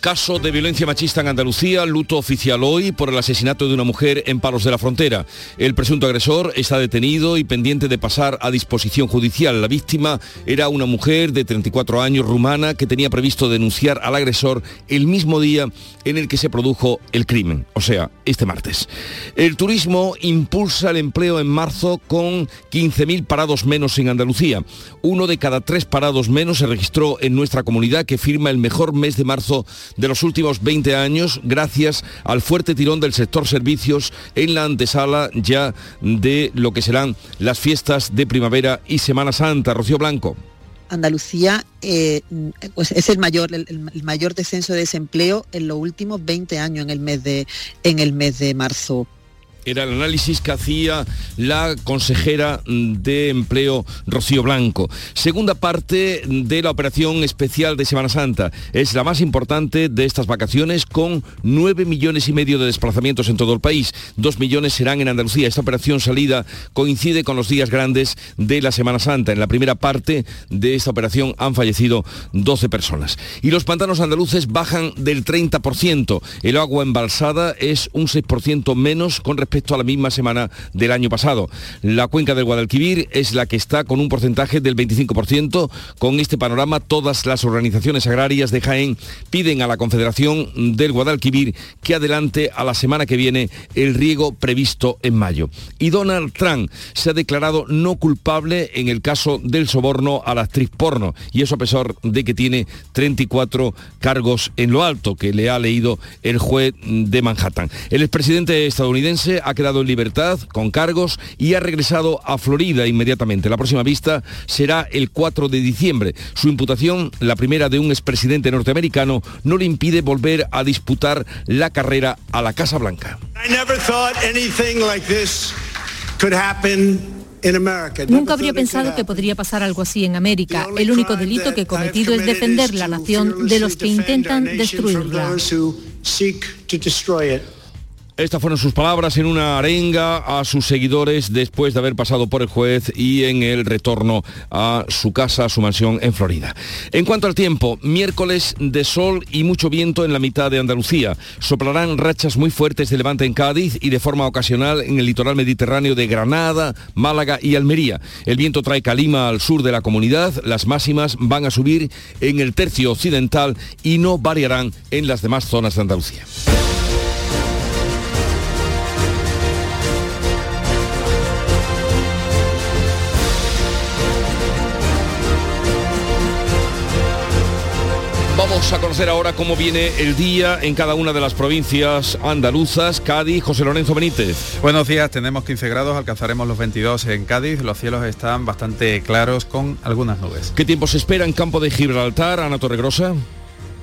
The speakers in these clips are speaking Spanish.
caso de violencia machista en Andalucía, luto oficial hoy por el asesinato de una mujer en Palos de la Frontera. El presunto agresor está detenido y pendiente de pasar a disposición judicial. La víctima era una mujer de 34 años rumana que tenía previsto denunciar al agresor el mismo día en el que se produjo el crimen, o sea, este martes. El turismo impulsa el empleo en marzo con 15.000 parados menos en Andalucía. Uno de cada tres parados menos se registró en nuestra comunidad que firma el mejor mes de marzo de los últimos 20 años gracias al fuerte tirón del sector servicios en la antesala ya de lo que serán las fiestas de primavera y Semana Santa. Rocío Blanco. Andalucía eh, pues es el mayor, el, mayor descenso de desempleo en los últimos 20 años en el mes de, en el mes de marzo era el análisis que hacía la consejera de empleo Rocío Blanco. Segunda parte de la operación especial de Semana Santa. Es la más importante de estas vacaciones con 9 millones y medio de desplazamientos en todo el país. 2 millones serán en Andalucía. Esta operación salida coincide con los días grandes de la Semana Santa. En la primera parte de esta operación han fallecido 12 personas. Y los pantanos andaluces bajan del 30%. El agua embalsada es un 6% menos con respecto respecto a la misma semana del año pasado. La cuenca del Guadalquivir es la que está con un porcentaje del 25%. Con este panorama, todas las organizaciones agrarias de Jaén piden a la Confederación del Guadalquivir que adelante a la semana que viene el riego previsto en mayo. Y Donald Trump se ha declarado no culpable en el caso del soborno a la actriz porno, y eso a pesar de que tiene 34 cargos en lo alto que le ha leído el juez de Manhattan. El expresidente estadounidense ha quedado en libertad con cargos y ha regresado a Florida inmediatamente. La próxima vista será el 4 de diciembre. Su imputación, la primera de un expresidente norteamericano, no le impide volver a disputar la carrera a la Casa Blanca. Nunca habría pensado que podría pasar algo así en América. El único delito que he cometido es defender la nación de los que intentan destruirla. Estas fueron sus palabras en una arenga a sus seguidores después de haber pasado por el juez y en el retorno a su casa, a su mansión en Florida. En cuanto al tiempo, miércoles de sol y mucho viento en la mitad de Andalucía. Soplarán rachas muy fuertes de levante en Cádiz y de forma ocasional en el litoral mediterráneo de Granada, Málaga y Almería. El viento trae calima al sur de la comunidad, las máximas van a subir en el tercio occidental y no variarán en las demás zonas de Andalucía. Vamos a conocer ahora cómo viene el día en cada una de las provincias andaluzas. Cádiz, José Lorenzo Benítez. Buenos días, tenemos 15 grados, alcanzaremos los 22 en Cádiz. Los cielos están bastante claros con algunas nubes. ¿Qué tiempo se espera en campo de Gibraltar, Ana Torregrosa?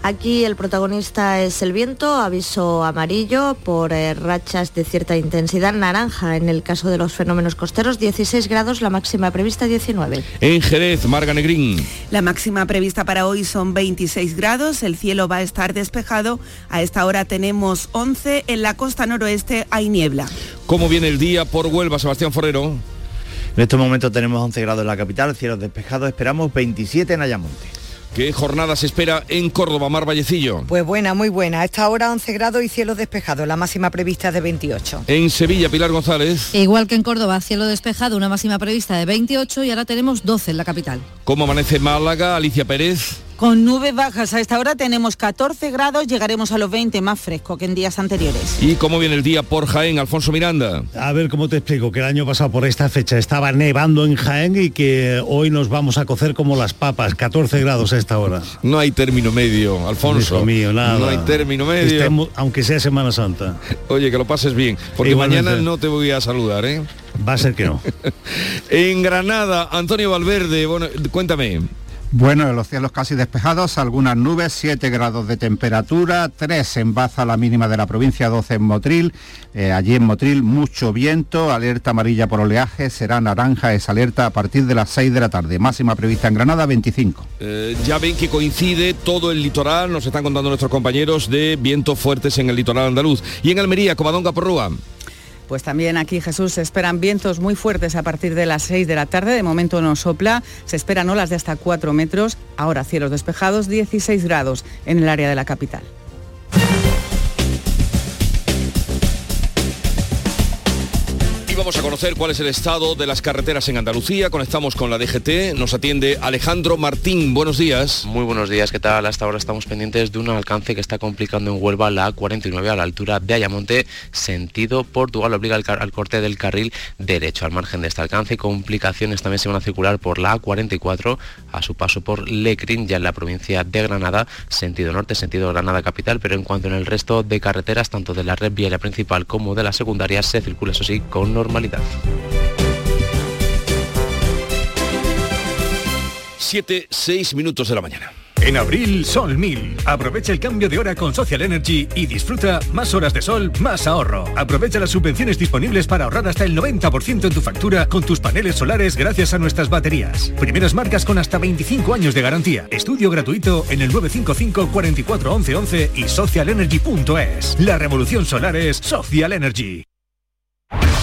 Aquí el protagonista es el viento, aviso amarillo por eh, rachas de cierta intensidad, naranja en el caso de los fenómenos costeros, 16 grados, la máxima prevista 19. En Jerez, Marga Negrín. La máxima prevista para hoy son 26 grados, el cielo va a estar despejado, a esta hora tenemos 11, en la costa noroeste hay niebla. ¿Cómo viene el día por Huelva, Sebastián Forrero? En estos momentos tenemos 11 grados en la capital, cielos despejados, esperamos 27 en Ayamonte. ¿Qué jornada se espera en Córdoba, Mar Vallecillo? Pues buena, muy buena. A esta hora 11 grados y cielos despejados. La máxima prevista es de 28. En Sevilla, Pilar González. Igual que en Córdoba, cielo despejado, una máxima prevista de 28 y ahora tenemos 12 en la capital. ¿Cómo amanece Málaga, Alicia Pérez? Con nubes bajas a esta hora tenemos 14 grados, llegaremos a los 20 más fresco que en días anteriores. ¿Y cómo viene el día por Jaén, Alfonso Miranda? A ver cómo te explico, que el año pasado por esta fecha estaba nevando en Jaén y que hoy nos vamos a cocer como las papas, 14 grados a esta hora. No hay término medio, Alfonso. Hijo mío, nada. No hay término medio. Estemos, aunque sea Semana Santa. Oye, que lo pases bien, porque Igualmente. mañana no te voy a saludar, ¿eh? Va a ser que no. en Granada, Antonio Valverde, bueno, cuéntame. Bueno, los cielos casi despejados, algunas nubes, 7 grados de temperatura, 3 en Baza, la mínima de la provincia, 12 en Motril. Eh, allí en Motril mucho viento, alerta amarilla por oleaje, será naranja esa alerta a partir de las 6 de la tarde. Máxima prevista en Granada, 25. Eh, ya ven que coincide todo el litoral, nos están contando nuestros compañeros de vientos fuertes en el litoral andaluz. Y en Almería, Covadonga Porrúa. Pues también aquí, Jesús, se esperan vientos muy fuertes a partir de las 6 de la tarde. De momento no sopla. Se esperan olas de hasta 4 metros. Ahora cielos despejados, 16 grados en el área de la capital. Vamos a conocer cuál es el estado de las carreteras en Andalucía. Conectamos con la DGT. Nos atiende Alejandro Martín. Buenos días. Muy buenos días. ¿Qué tal? Hasta ahora estamos pendientes de un alcance que está complicando en Huelva la A49 a la altura de Ayamonte, sentido Portugal. Obliga al, corte del carril derecho. Al margen de este alcance, complicaciones también se van a circular por la A44 a su paso por Lecrin, ya en la provincia de Granada, sentido norte, sentido Granada capital. Pero en cuanto en el resto de carreteras, tanto de la red viaria principal como de la secundaria, se circula eso sí con normalidad normalidad. 7, 6 minutos de la mañana. En abril, Sol 1000. Aprovecha el cambio de hora con Social Energy y disfruta más horas de sol, más ahorro. Aprovecha las subvenciones disponibles para ahorrar hasta el 90% en tu factura con tus paneles solares gracias a nuestras baterías. Primeras marcas con hasta 25 años de garantía. Estudio gratuito en el 955 44 11 11 y socialenergy.es. La revolución solar es Social Energy.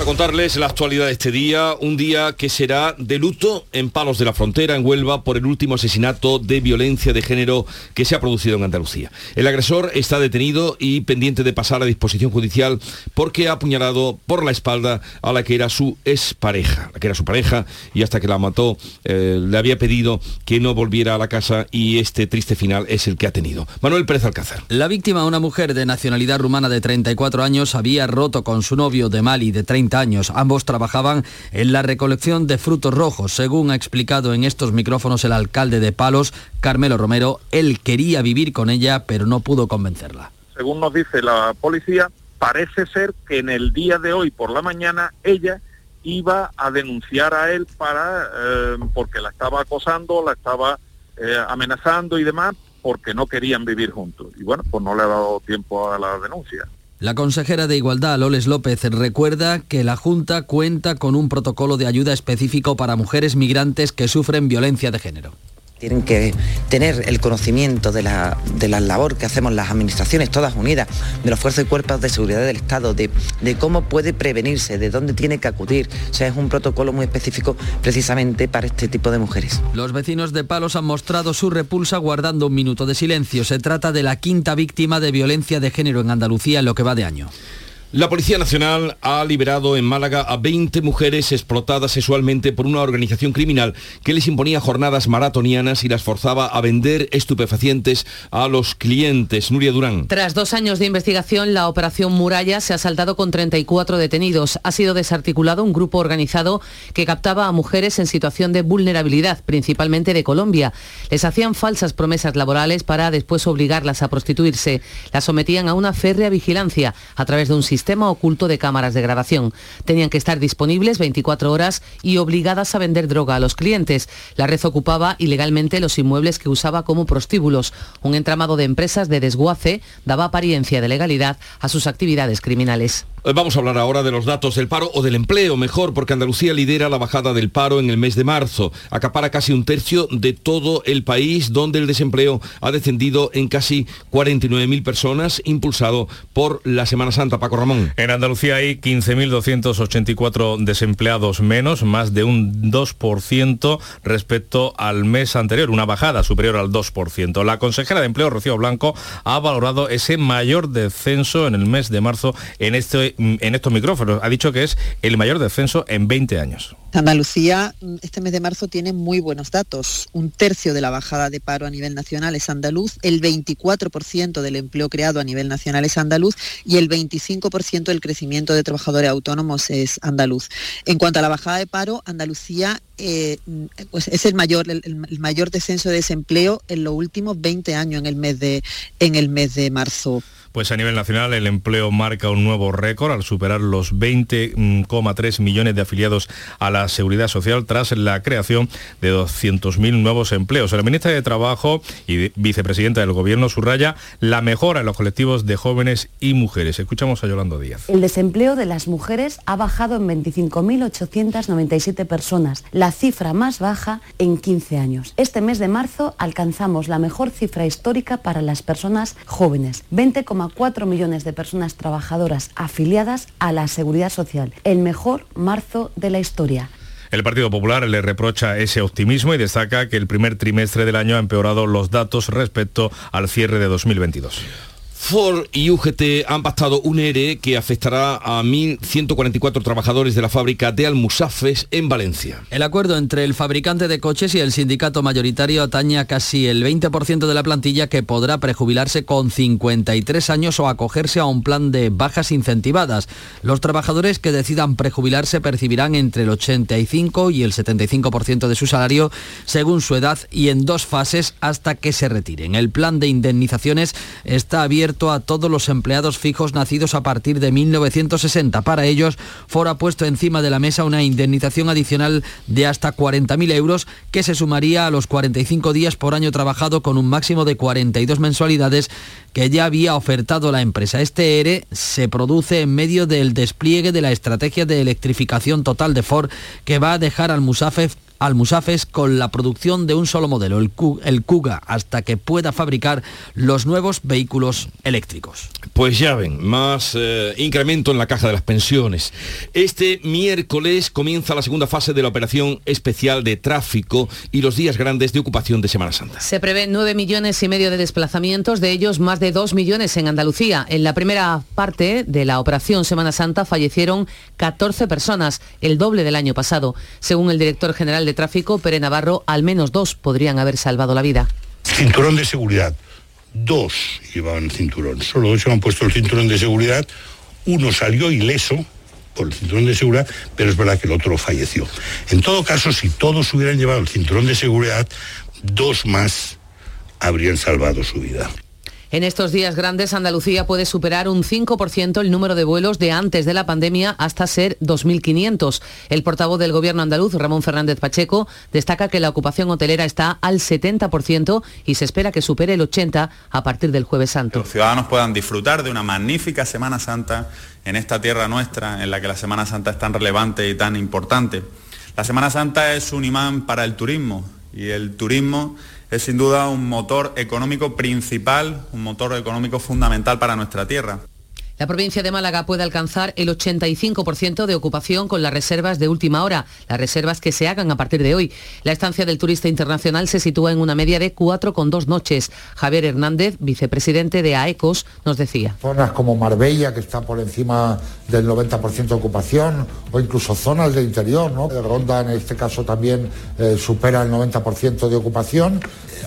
a contarles la actualidad de este día, un día que será de luto en Palos de la Frontera, en Huelva, por el último asesinato de violencia de género que se ha producido en Andalucía. El agresor está detenido y pendiente de pasar a disposición judicial porque ha apuñalado por la espalda a la que era su expareja, la que era su pareja, y hasta que la mató eh, le había pedido que no volviera a la casa y este triste final es el que ha tenido. Manuel Pérez Alcázar. La víctima, una mujer de nacionalidad rumana de 34 años, había roto con su novio de Mali de 30 años. Ambos trabajaban en la recolección de frutos rojos. Según ha explicado en estos micrófonos el alcalde de Palos, Carmelo Romero, él quería vivir con ella, pero no pudo convencerla. Según nos dice la policía, parece ser que en el día de hoy por la mañana ella iba a denunciar a él para eh, porque la estaba acosando, la estaba eh, amenazando y demás porque no querían vivir juntos. Y bueno, pues no le ha dado tiempo a la denuncia. La consejera de Igualdad, Loles López, recuerda que la Junta cuenta con un protocolo de ayuda específico para mujeres migrantes que sufren violencia de género. Tienen que tener el conocimiento de la, labor que hacemos las administraciones todas unidas, de los fuerzas y cuerpos de seguridad del Estado, de, de, cómo puede prevenirse, de dónde tiene que acudir. O sea, es un protocolo muy específico precisamente para este tipo de mujeres. Los vecinos de Palos han mostrado su repulsa guardando un minuto de silencio. Se trata de la quinta víctima de violencia de género en Andalucía en lo que va de año. La Policía Nacional ha liberado en Málaga a 20 mujeres explotadas sexualmente por una organización criminal que les imponía jornadas maratonianas y las forzaba a vender estupefacientes a los clientes. Nuria Durán. Tras dos años de investigación, la operación Muralla se ha saltado con 34 detenidos. Ha sido desarticulado un grupo organizado que captaba a mujeres en situación de vulnerabilidad, principalmente de Colombia. Les hacían falsas promesas laborales para después obligarlas a prostituirse. Las sometían a una férrea vigilancia a través de un sistema sistema oculto de cámaras de grabación. Tenían que estar disponibles 24 horas y obligadas a vender droga a los clientes. La red ocupaba ilegalmente los inmuebles que usaba como prostíbulos. Un entramado de empresas de desguace daba apariencia de legalidad a sus actividades criminales. Eh, vamos a hablar ahora de los datos del paro o del empleo, mejor, porque Andalucía lidera la bajada del paro en el mes de marzo. Acapara casi un tercio de todo el país, donde el desempleo ha descendido en casi 49.000 personas, impulsado por la Semana Santa. Paco Ramón. En Andalucía hay 15.284 desempleados menos, más de un 2% respecto al mes anterior, una bajada superior al 2%. La consejera de Empleo, Rocío Blanco, ha valorado ese mayor descenso en el mes de marzo en este en estos micrófonos. Ha dicho que es el mayor descenso en 20 años. Andalucía este mes de marzo tiene muy buenos datos. Un tercio de la bajada de paro a nivel nacional es andaluz, el 24% del empleo creado a nivel nacional es andaluz y el 25% del crecimiento de trabajadores autónomos es andaluz. En cuanto a la bajada de paro, Andalucía eh, pues es el mayor, el, el, mayor descenso de desempleo en los últimos 20 años en el mes de, en el mes de marzo. Pues a nivel nacional el empleo marca un nuevo récord al superar los 20,3 millones de afiliados a la seguridad social tras la creación de 200.000 nuevos empleos. La ministra de Trabajo y vicepresidenta del Gobierno subraya la mejora en los colectivos de jóvenes y mujeres. Escuchamos a Yolando Díaz. El desempleo de las mujeres ha bajado en 25.897 personas, la cifra más baja en 15 años. Este mes de marzo alcanzamos la mejor cifra histórica para las personas jóvenes, 20, 4 millones de personas trabajadoras afiliadas a la Seguridad Social, el mejor marzo de la historia. El Partido Popular le reprocha ese optimismo y destaca que el primer trimestre del año ha empeorado los datos respecto al cierre de 2022. Ford y UGT han pactado un ERE que afectará a 1.144 trabajadores de la fábrica de Almusafes en Valencia. El acuerdo entre el fabricante de coches y el sindicato mayoritario atañe casi el 20% de la plantilla que podrá prejubilarse con 53 años o acogerse a un plan de bajas incentivadas. Los trabajadores que decidan prejubilarse percibirán entre el 85 y el 75% de su salario según su edad y en dos fases hasta que se retiren. El plan de indemnizaciones está abierto a todos los empleados fijos nacidos a partir de 1960. Para ellos, Ford ha puesto encima de la mesa una indemnización adicional de hasta 40.000 euros que se sumaría a los 45 días por año trabajado con un máximo de 42 mensualidades que ya había ofertado la empresa. Este ERE se produce en medio del despliegue de la estrategia de electrificación total de Ford que va a dejar al Musafef Almusafes con la producción de un solo modelo, el, Kuga, hasta que pueda fabricar los nuevos vehículos eléctricos. Pues ya ven, más eh, incremento en la caja de las pensiones. Este miércoles comienza la segunda fase de la operación especial de tráfico y los días grandes de ocupación de Semana Santa. Se prevén 9 millones y medio de desplazamientos, de ellos más de 2 millones en Andalucía. En la primera parte de la operación Semana Santa fallecieron 14 personas, el doble del año pasado, según el director general de tráfico, Pere Navarro, al menos dos podrían haber salvado la vida. Cinturón de seguridad. Dos llevaban cinturón. Solo dos han puesto el cinturón de seguridad. Uno salió ileso por el cinturón de seguridad, pero es verdad que el otro falleció. En todo caso, si todos hubieran llevado el cinturón de seguridad, dos más habrían salvado su vida. En estos días grandes, Andalucía puede superar un 5% el número de vuelos de antes de la pandemia hasta ser 2.500. El portavoz del Gobierno andaluz, Ramón Fernández Pacheco, destaca que la ocupación hotelera está al 70% y se espera que supere el 80% a partir del jueves santo. Los ciudadanos puedan disfrutar de una magnífica Semana Santa en esta tierra nuestra, en la que la Semana Santa es tan relevante y tan importante. La Semana Santa es un imán para el turismo y el turismo es sin duda un motor económico principal, un motor económico fundamental para nuestra tierra. La provincia de Málaga puede alcanzar el 85% de ocupación con las reservas de última hora, las reservas que se hagan a partir de hoy. La estancia del turista internacional se sitúa en una media de 4,2 noches. Javier Hernández, vicepresidente de AECOS, nos decía. Zonas como Marbella, que está por encima del 90% de ocupación, o incluso zonas de interior, ¿no? Ronda en este caso también eh, supera el 90% de ocupación.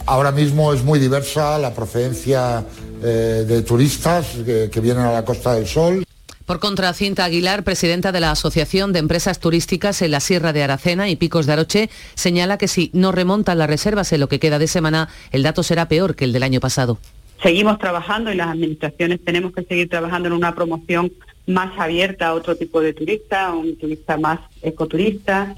Ahora mismo es muy diversa la procedencia eh, de turistas que, vienen a la Costa del Sol. Por contra, Cinta Aguilar, presidenta de la Asociación de Empresas Turísticas en la Sierra de Aracena y Picos de Aroche, señala que si no remontan las reservas en lo que queda de semana, el dato será peor que el del año pasado. Seguimos trabajando y las administraciones tenemos que seguir trabajando en una promoción más abierta a otro tipo de turista, un turista más ecoturista.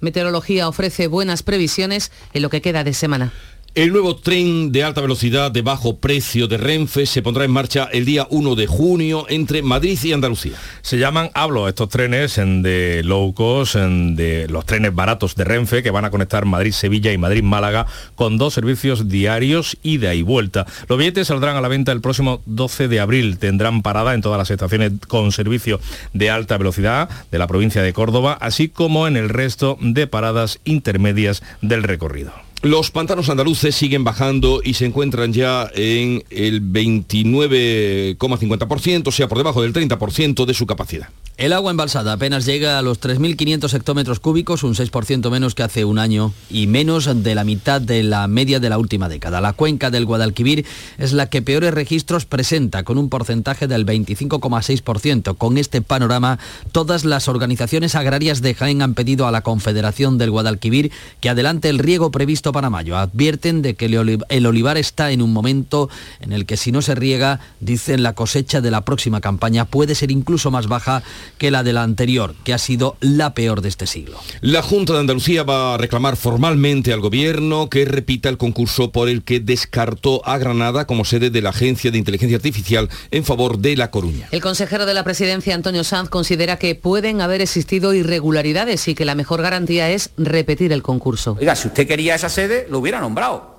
Meteorología ofrece buenas previsiones en lo que queda de semana. El nuevo tren de alta velocidad de bajo precio de Renfe se pondrá en marcha el día 1 de junio entre Madrid y Andalucía. Se llaman Hablo estos trenes de low cost, de los trenes baratos de Renfe que van a conectar Madrid-Sevilla y Madrid-Málaga con dos servicios diarios ida y vuelta. Los billetes saldrán a la venta el próximo 12 de abril. Tendrán parada en todas las estaciones con servicio de alta velocidad de la provincia de Córdoba, así como en el resto de paradas intermedias del recorrido. Los pantanos andaluces siguen bajando y se encuentran ya en el 29,50%, o sea, por debajo del 30% de su capacidad. El agua embalsada apenas llega a los 3.500 hectómetros cúbicos, un 6% menos que hace un año y menos de la mitad de la media de la última década. La cuenca del Guadalquivir es la que peores registros presenta, con un porcentaje del 25,6%. Con este panorama, todas las organizaciones agrarias de Jaén han pedido a la Confederación del Guadalquivir que adelante el riego previsto para mayo. Advierten de que el olivar está en un momento en el que si no se riega, dicen la cosecha de la próxima campaña puede ser incluso más baja que la de la anterior, que ha sido la peor de este siglo. La Junta de Andalucía va a reclamar formalmente al Gobierno que repita el concurso por el que descartó a Granada como sede de la Agencia de Inteligencia Artificial en favor de La Coruña. El consejero de la presidencia, Antonio Sanz, considera que pueden haber existido irregularidades y que la mejor garantía es repetir el concurso. Oiga, si usted quería esa sede, lo hubiera nombrado.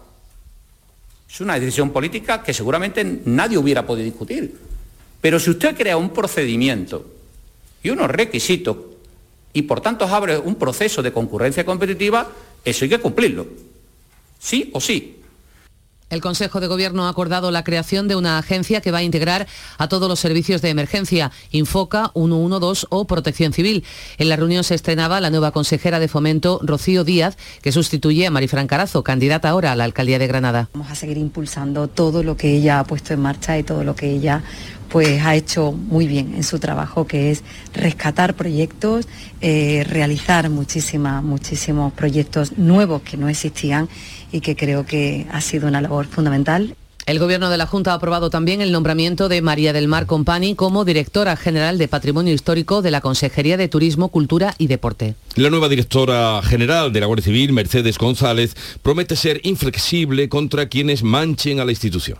Es una decisión política que seguramente nadie hubiera podido discutir. Pero si usted crea un procedimiento y unos requisitos y por tanto abre un proceso de concurrencia competitiva, eso hay que cumplirlo. Sí o sí. El Consejo de Gobierno ha acordado la creación de una agencia que va a integrar a todos los servicios de emergencia, Infoca, 112 o Protección Civil. En la reunión se estrenaba la nueva consejera de Fomento, Rocío Díaz, que sustituye a Marifran Carazo, candidata ahora a la alcaldía de Granada. Vamos a seguir impulsando todo lo que ella ha puesto en marcha y todo lo que ella pues ha hecho muy bien en su trabajo, que es rescatar proyectos, eh, realizar muchísimas, muchísimos proyectos nuevos que no existían y que creo que ha sido una labor fundamental. El Gobierno de la Junta ha aprobado también el nombramiento de María del Mar Compani como directora general de Patrimonio Histórico de la Consejería de Turismo, Cultura y Deporte. La nueva directora general de la Guardia Civil, Mercedes González, promete ser inflexible contra quienes manchen a la institución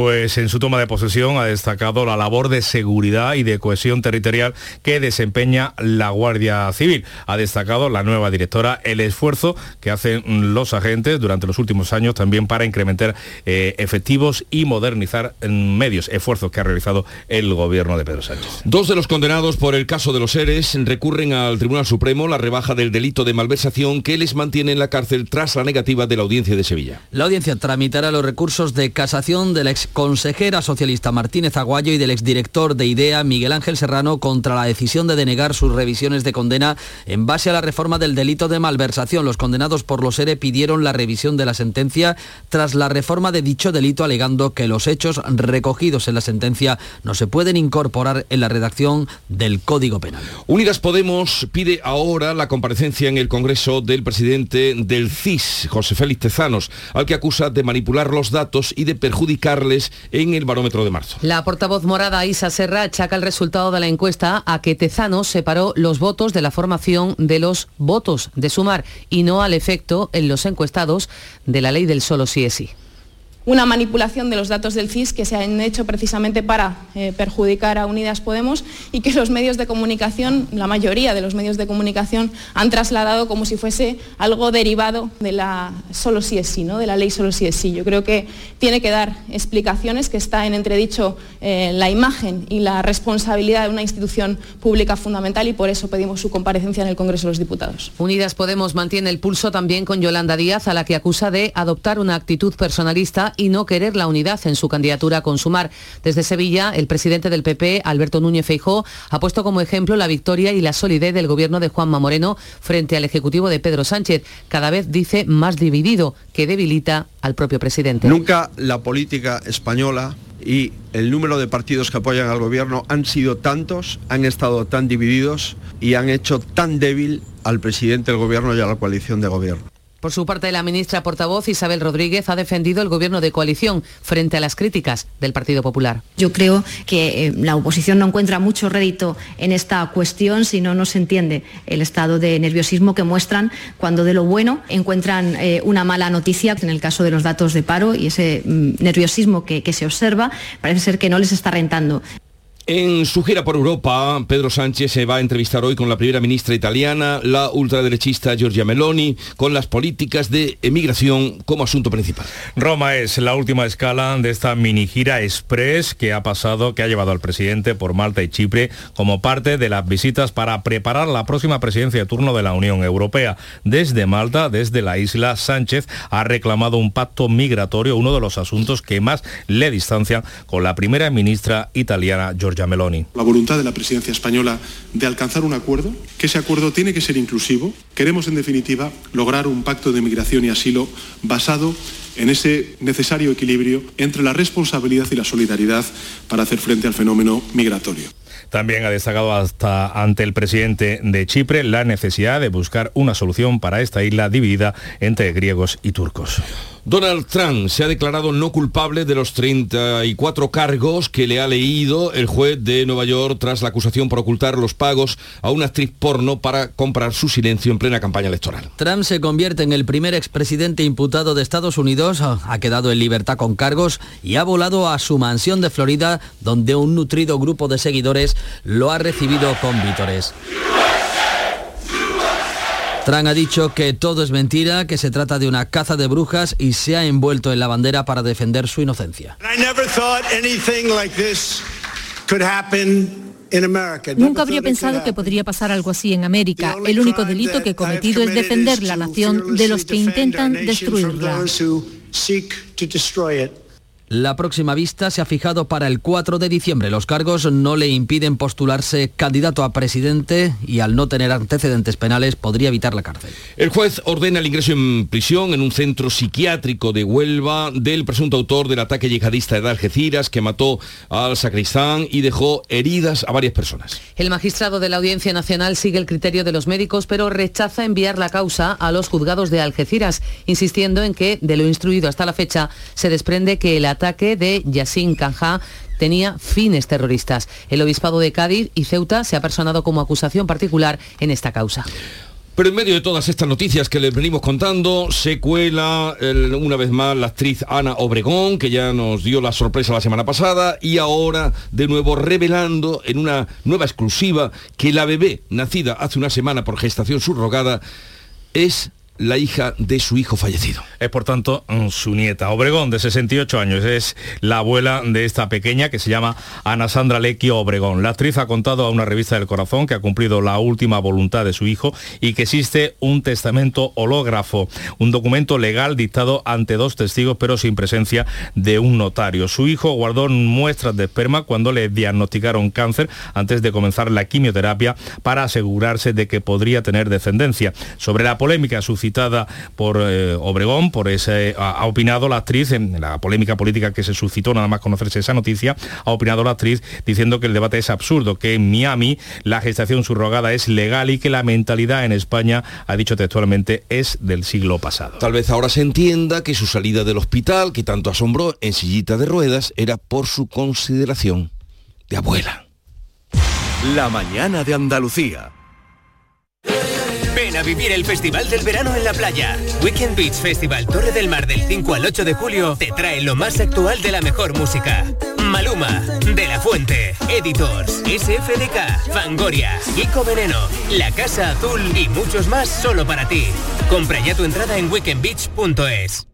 pues en su toma de posesión ha destacado la labor de seguridad y de cohesión territorial que desempeña la Guardia Civil. Ha destacado la nueva directora el esfuerzo que hacen los agentes durante los últimos años también para incrementar eh, efectivos y modernizar medios, esfuerzos que ha realizado el gobierno de Pedro Sánchez. Dos de los condenados por el caso de los seres recurren al Tribunal Supremo la rebaja del delito de malversación que les mantiene en la cárcel tras la negativa de la audiencia de Sevilla. La audiencia tramitará los recursos de casación del ex consejera socialista Martínez Aguayo y del exdirector de IDEA Miguel Ángel Serrano contra la decisión de denegar sus revisiones de condena en base a la reforma del delito de malversación. Los condenados por los ERE pidieron la revisión de la sentencia tras la reforma de dicho delito alegando que los hechos recogidos en la sentencia no se pueden incorporar en la redacción del Código Penal. Unidas Podemos pide ahora la comparecencia en el Congreso del presidente del CIS, José Félix Tezanos, al que acusa de manipular los datos y de en el barómetro de marzo. La portavoz morada Isa Serra achaca el resultado de la encuesta a que Tezano separó los votos de la formación de los votos de sumar y no al efecto en los encuestados de la ley del solo sí es sí una manipulación de los datos del CIS que se han hecho precisamente para eh, perjudicar a Unidas Podemos y que los medios de comunicación, la mayoría de los medios de comunicación, han trasladado como si fuese algo derivado de la solo sí es sí, ¿no? de la ley solo sí es sí. Yo creo que tiene que dar explicaciones, que está en entredicho eh, la imagen y la responsabilidad de una institución pública fundamental y por eso pedimos su comparecencia en el Congreso de los Diputados. Unidas Podemos mantiene el pulso también con Yolanda Díaz, a la que acusa de adoptar una actitud personalista y no querer la unidad en su candidatura a consumar. Desde Sevilla, el presidente del PP, Alberto Núñez Feijó, ha puesto como ejemplo la victoria y la solidez del gobierno de Juanma Moreno frente al Ejecutivo de Pedro Sánchez, cada vez dice más dividido, que debilita al propio presidente. Nunca la política española y el número de partidos que apoyan al gobierno han sido tantos, han estado tan divididos y han hecho tan débil al presidente del gobierno y a la coalición de gobierno. Por su parte, la ministra portavoz Isabel Rodríguez ha defendido el gobierno de coalición frente a las críticas del Partido Popular. Yo creo que eh, la oposición no encuentra mucho rédito en esta cuestión si no se entiende el estado de nerviosismo que muestran cuando de lo bueno encuentran eh, una mala noticia, en el caso de los datos de paro y ese mm, nerviosismo que se observa, parece ser que no les está rentando. En su gira por Europa, Pedro Sánchez se va a entrevistar hoy con la primera ministra italiana, la ultraderechista Giorgia Meloni, con las políticas de emigración como asunto principal. Roma es la última escala de esta mini gira express que ha pasado, que ha llevado al presidente por Malta y Chipre como parte de las visitas para preparar la próxima presidencia de turno de la Unión Europea. Desde Malta, desde la isla, Sánchez ha reclamado un pacto migratorio, uno de los asuntos que más le distancian con la primera ministra italiana Giorgia Giorgia Meloni. La voluntad de la presidencia española de alcanzar un acuerdo, que ese acuerdo tiene que ser inclusivo. Queremos, en definitiva, lograr un pacto de migración y asilo basado en ese necesario equilibrio entre la responsabilidad y la solidaridad para hacer frente al fenómeno migratorio. También ha destacado hasta ante el presidente de Chipre la necesidad de buscar una solución para esta isla dividida entre griegos y turcos. Donald Trump se ha declarado no culpable de los 34 cargos que le ha leído el juez de Nueva York tras la acusación por ocultar los pagos a una actriz porno para comprar su silencio en plena campaña electoral. Trump se convierte en el primer expresidente imputado de Estados Unidos, ha quedado en libertad con cargos y ha volado a su mansión de Florida, donde un nutrido grupo de seguidores lo ha recibido con vítores. Trump ha dicho que todo es mentira, que se trata de una caza de brujas y se ha envuelto en la bandera para defender su inocencia. Nunca habría pensado que podría pasar algo así en América. El único delito que he cometido es defender la nación de los que intentan destruirla. La próxima vista se ha fijado para el 4 de diciembre. Los cargos no le impiden postularse candidato a presidente y al no tener antecedentes penales podría evitar la cárcel. El juez ordena el ingreso en prisión en un centro psiquiátrico de Huelva del presunto autor del ataque yihadista de Algeciras que mató al sacristán y dejó heridas a varias personas. El magistrado de la Audiencia Nacional sigue el criterio de los médicos pero rechaza enviar la causa a los juzgados de Algeciras, insistiendo en que de lo instruido hasta la fecha se desprende que el ataque de Yassin Kanja tenía fines terroristas. El obispado de Cádiz y Ceuta se ha personado como acusación particular en esta causa. Pero en medio de todas estas noticias que les venimos contando, se cuela el, una vez más la actriz Ana Obregón, que ya nos dio la sorpresa la semana pasada, y ahora de nuevo revelando en una nueva exclusiva que la bebé, nacida hace una semana por gestación subrogada, es la hija de su hijo fallecido. Es por tanto mm, su nieta. Obregón, de 68 años, es la abuela de esta pequeña que se llama Ana Sandra Lequio Obregón. La actriz ha contado a una revista del corazón que ha cumplido la última voluntad de su hijo y que existe un testamento hológrafo, un documento legal dictado ante dos testigos pero sin presencia de un notario. Su hijo guardó muestras de esperma cuando le diagnosticaron cáncer antes de comenzar la quimioterapia para asegurarse de que podría tener descendencia. Sobre la polémica suscitada por eh, Obregón, por ese, ha, ha, opinado la actriz en la polémica política que se suscitó nada más conocerse esa noticia, ha opinado la actriz diciendo que el debate es absurdo, que en Miami la gestación subrogada es legal y que la mentalidad en España, ha dicho textualmente, es del siglo pasado. Tal vez ahora se entienda que su salida del hospital, que tanto asombró en sillita de ruedas, era por su consideración de abuela. La mañana de Andalucía. Ven a vivir el Festival del Verano en la playa. Weekend Beach Festival Torre del Mar del 5 al 8 de julio te trae lo más actual de la mejor música. Maluma, De La Fuente, Editors, SFDK, Fangoria, Kiko Veneno, La Casa Azul y muchos más solo para ti. Compra ya tu entrada en weekendbeach.es.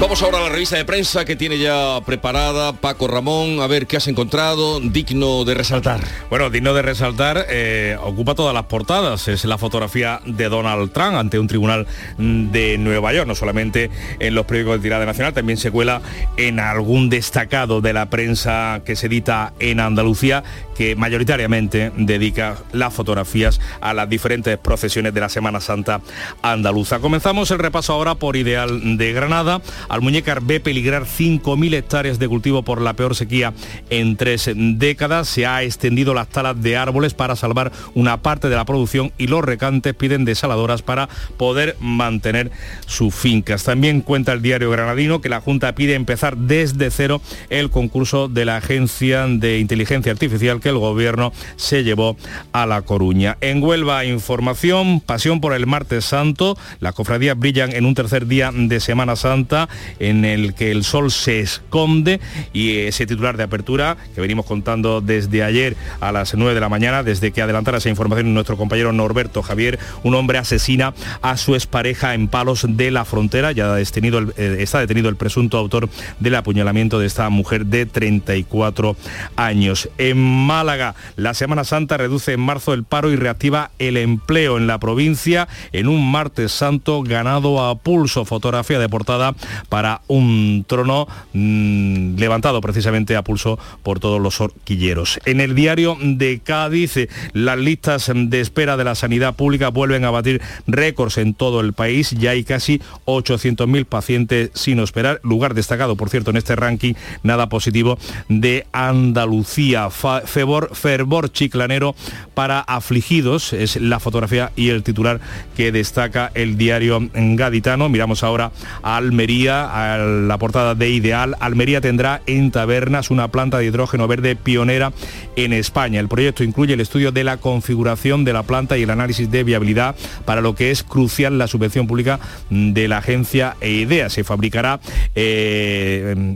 Vamos ahora a la revista de prensa que tiene ya preparada Paco Ramón. A ver qué has encontrado digno de resaltar. Bueno, digno de resaltar, eh, ocupa todas las portadas. Es la fotografía de Donald Trump ante un tribunal de Nueva York. No solamente en los periódicos de tirada nacional, también se cuela en algún destacado de la prensa que se edita en Andalucía, que mayoritariamente dedica las fotografías a las diferentes procesiones de la Semana Santa andaluza. Comenzamos el repaso ahora por Ideal de Granada. Almuñécar ve peligrar 5.000 hectáreas de cultivo por la peor sequía en tres décadas. Se ha extendido las talas de árboles para salvar una parte de la producción y los recantes piden desaladoras para poder mantener sus fincas. También cuenta el diario granadino que la Junta pide empezar desde cero el concurso de la Agencia de Inteligencia Artificial que el Gobierno se llevó a La Coruña. En Huelva, información, pasión por el martes santo. Las cofradías brillan en un tercer día de Semana Santa en el que el sol se esconde y ese titular de apertura que venimos contando desde ayer a las 9 de la mañana, desde que adelantara esa información nuestro compañero Norberto Javier, un hombre asesina a su expareja en Palos de la Frontera, ya detenido eh, está detenido el presunto autor del apuñalamiento de esta mujer de 34 años. En Málaga, la Semana Santa reduce en marzo el paro y reactiva el empleo en la provincia en un martes santo ganado a pulso. Fotografía de portada para un trono mm, levantado precisamente a pulso por todos los horquilleros. En el diario de Cádiz, las listas de espera de la sanidad pública vuelven a batir récords en todo el país. Ya hay casi 800.000 pacientes sin esperar. Lugar destacado, por cierto, en este ranking, nada positivo de Andalucía. fervor chiclanero para afligidos es la fotografía y el titular que destaca el diario gaditano. Miramos ahora a Almería, a la portada de Ideal. Almería tendrá en tabernas una planta de hidrógeno verde pionera en España. El proyecto incluye el estudio de la configuración de la planta y el análisis de viabilidad para lo que es crucial la subvención pública de la agencia EIDEA. Se fabricará eh,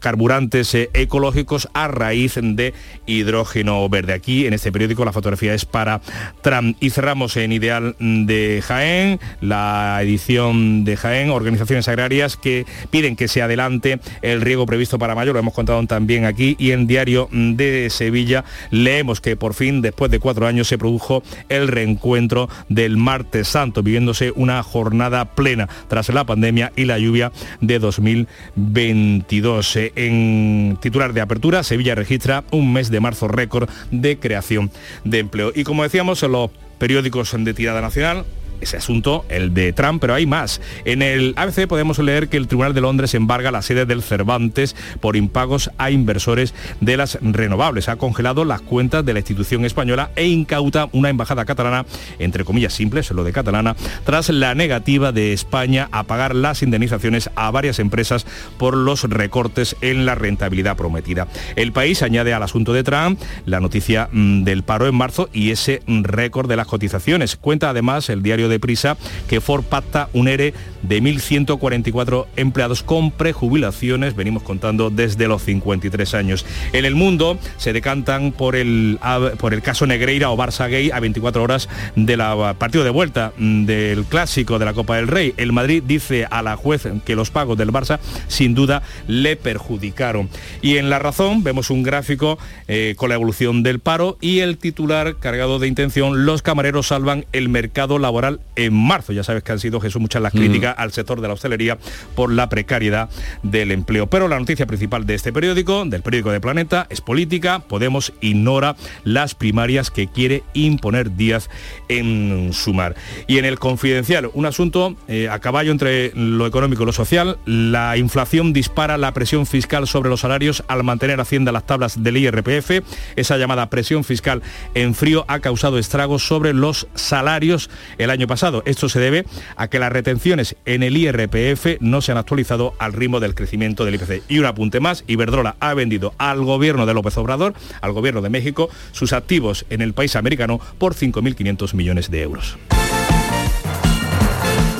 carburantes eh, ecológicos a raíz de hidrógeno verde. Aquí en este periódico la fotografía es para Trump. Y cerramos en Ideal de Jaén, la edición de Jaén, organizaciones agrarias que piden que se adelante el riego previsto para mayo, lo hemos contado también aquí, y en Diario de Sevilla leemos que por fin, después de cuatro años, se produjo el reencuentro del martes santo, viviéndose una jornada plena tras la pandemia y la lluvia de 2022. En titular de apertura, Sevilla registra un mes de marzo récord de creación de empleo. Y como decíamos, los periódicos de tirada nacional, ese asunto, el de Trump, pero hay más. En el ABC podemos leer que el Tribunal de Londres embarga la sede del Cervantes por impagos a inversores de las renovables. Ha congelado las cuentas de la institución española e incauta una embajada catalana, entre comillas simples, lo de catalana, tras la negativa de España a pagar las indemnizaciones a varias empresas por los recortes en la rentabilidad prometida. El país añade al asunto de Trump la noticia mm, del paro en marzo y ese récord de las cotizaciones. Cuenta además el diario de prisa que Ford pacta un ERE de 1.144 empleados con prejubilaciones, venimos contando desde los 53 años. En el mundo se decantan por el, por el caso Negreira o Barça Gay a 24 horas del partido de vuelta mm, del clásico de la Copa del Rey. El Madrid dice a la juez que los pagos del Barça sin duda le perjudicaron. Y en La Razón vemos un gráfico eh, con la evolución del paro y el titular cargado de intención, los camareros salvan el mercado laboral en marzo. Ya sabes que han sido, Jesús, muchas las mm. críticas al sector de la hostelería por la precariedad del empleo. Pero la noticia principal de este periódico, del periódico de Planeta, es política. Podemos ignora las primarias que quiere imponer Díaz en Sumar. Y en el confidencial, un asunto eh, a caballo entre lo económico y lo social. La inflación dispara la presión fiscal sobre los salarios al mantener Hacienda las tablas del IRPF. Esa llamada presión fiscal en frío ha causado estragos sobre los salarios el año pasado. Esto se debe a que las retenciones en el IRPF no se han actualizado al ritmo del crecimiento del IPC. Y un apunte más, Iberdrola ha vendido al gobierno de López Obrador, al gobierno de México, sus activos en el país americano por 5.500 millones de euros.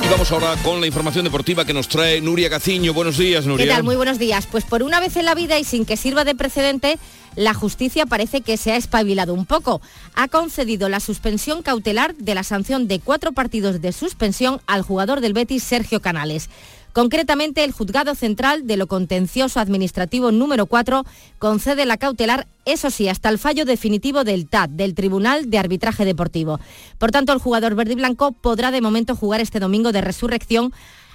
Y vamos ahora con la información deportiva que nos trae Nuria Gaciño. Buenos días, Nuria. ¿Qué tal? Muy buenos días. Pues por una vez en la vida y sin que sirva de precedente, la justicia parece que se ha espabilado un poco. Ha concedido la suspensión cautelar de la sanción de cuatro partidos de suspensión al jugador del Betis, Sergio Canales. Concretamente, el Juzgado Central de lo Contencioso Administrativo número 4 concede la cautelar, eso sí, hasta el fallo definitivo del TAD, del Tribunal de Arbitraje Deportivo. Por tanto, el jugador verde y blanco podrá de momento jugar este domingo de resurrección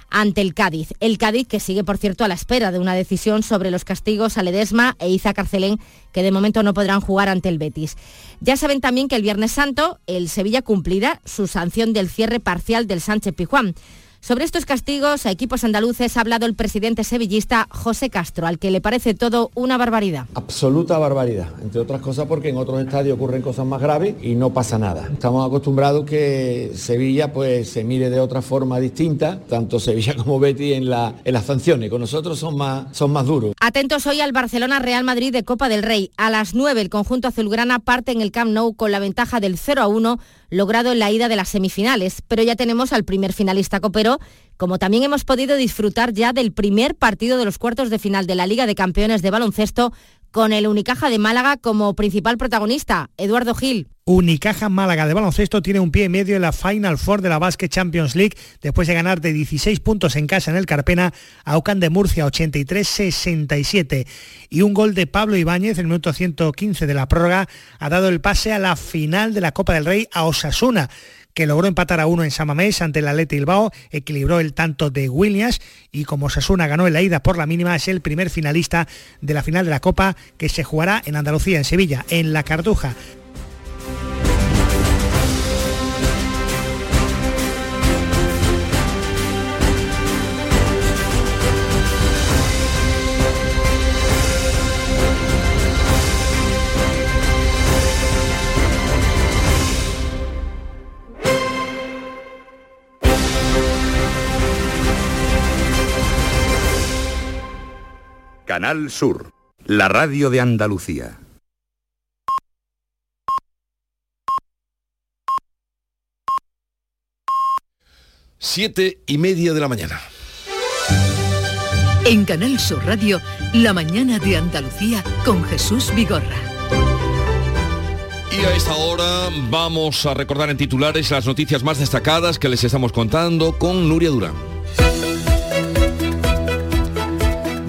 ante el Cádiz. El Cádiz que sigue, por cierto, a la espera de una decisión sobre los castigos a Ledesma e Iza Carcelén, que de momento no podrán jugar ante el Betis. Ya saben también que el Viernes Santo el Sevilla cumplirá su sanción del cierre parcial del Sánchez Pijuán. Sobre estos castigos a equipos andaluces ha hablado el presidente sevillista José Castro, al que le parece todo una barbaridad. Absoluta barbaridad, entre otras cosas porque en otros estadios ocurren cosas más graves y no pasa nada. Estamos acostumbrados que Sevilla pues se mire de otra forma distinta, tanto Sevilla como Betty en, la, en las sanciones. Con nosotros son más, son más duros. Atentos hoy al Barcelona Real Madrid de Copa del Rey. A las 9 el conjunto azulgrana parte en el Camp Nou con la ventaja del 0 a 1 logrado en la ida de las semifinales. Pero ya tenemos al primer finalista copero como también hemos podido disfrutar ya del primer partido de los cuartos de final de la Liga de Campeones de Baloncesto con el Unicaja de Málaga como principal protagonista, Eduardo Gil. Unicaja Málaga de baloncesto tiene un pie y medio en la Final Four de la Basket Champions League después de ganar de 16 puntos en casa en el Carpena a Ocan de Murcia 83-67 y un gol de Pablo Ibáñez en el minuto 115 de la prórroga ha dado el pase a la final de la Copa del Rey a Osasuna que logró empatar a uno en Samamés ante el Atleti Bilbao, equilibró el tanto de Williams y como Sasuna ganó en la ida por la mínima, es el primer finalista de la final de la Copa que se jugará en Andalucía, en Sevilla, en La Cartuja. Canal Sur, la radio de Andalucía. Siete y media de la mañana. En Canal Sur Radio, la mañana de Andalucía con Jesús Vigorra. Y a esta hora vamos a recordar en titulares las noticias más destacadas que les estamos contando con Nuria Durán.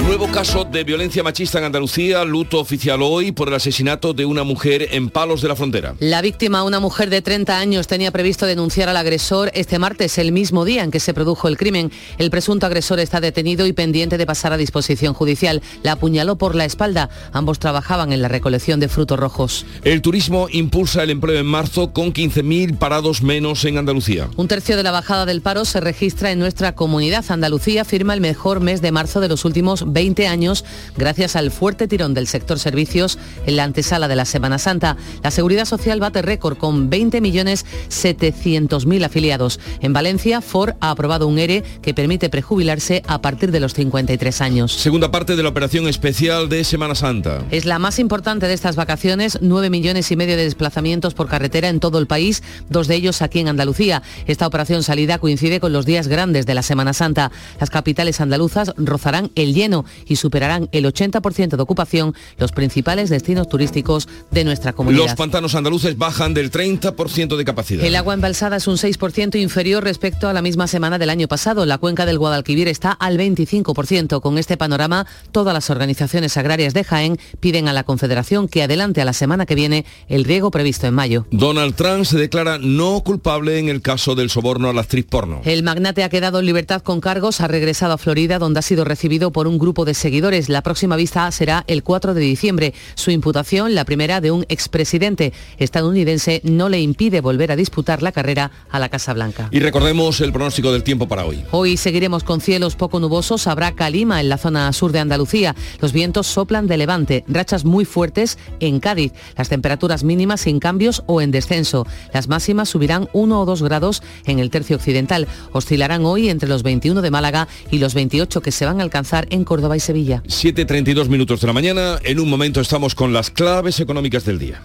Nuevo caso de violencia machista en Andalucía, luto oficial hoy por el asesinato de una mujer en Palos de la Frontera. La víctima, una mujer de 30 años, tenía previsto denunciar al agresor este martes, el mismo día en que se produjo el crimen. El presunto agresor está detenido y pendiente de pasar a disposición judicial. La apuñaló por la espalda. Ambos trabajaban en la recolección de frutos rojos. El turismo impulsa el empleo en marzo con 15.000 parados menos en Andalucía. Un tercio de la bajada del paro se registra en nuestra comunidad. Andalucía firma el mejor mes de marzo de los últimos 20 años gracias al fuerte tirón del sector servicios en la antesala de la Semana Santa. La Seguridad Social bate récord con 20.700.000 afiliados. En Valencia, Ford ha aprobado un ERE que permite prejubilarse a partir de los 53 años. Segunda parte de la operación especial de Semana Santa. Es la más importante de estas vacaciones, 9 millones y medio de desplazamientos por carretera en todo el país, dos de ellos aquí en Andalucía. Esta operación salida coincide con los días grandes de la Semana Santa. Las capitales andaluzas rozarán el lleno y superarán el 80% de ocupación los principales destinos turísticos de nuestra comunidad. Los pantanos andaluces bajan del 30% de capacidad. El agua embalsada es un 6% inferior respecto a la misma semana del año pasado. La cuenca del Guadalquivir está al 25%. Con este panorama, todas las organizaciones agrarias de Jaén piden a la Confederación que adelante a la semana que viene el riego previsto en mayo. Donald Trump se declara no culpable en el caso del soborno a la actriz porno. El magnate ha quedado en libertad con cargos, ha regresado a Florida donde ha sido recibido por un grupo de seguidores. La próxima vista será el 4 de diciembre. Su imputación, la primera de un expresidente estadounidense, no le impide volver a disputar la carrera a la Casa Blanca. Y recordemos el pronóstico del tiempo para hoy. Hoy seguiremos con cielos poco nubosos. Habrá calima en la zona sur de Andalucía. Los vientos soplan de levante, rachas muy fuertes en Cádiz. Las temperaturas mínimas sin cambios o en descenso. Las máximas subirán 1 o 2 grados en el tercio occidental. Oscilarán hoy entre los 21 de Málaga y los 28 que se van a alcanzar en Córdoba y Sevilla. 7.32 minutos de la mañana. En un momento estamos con las claves económicas del día.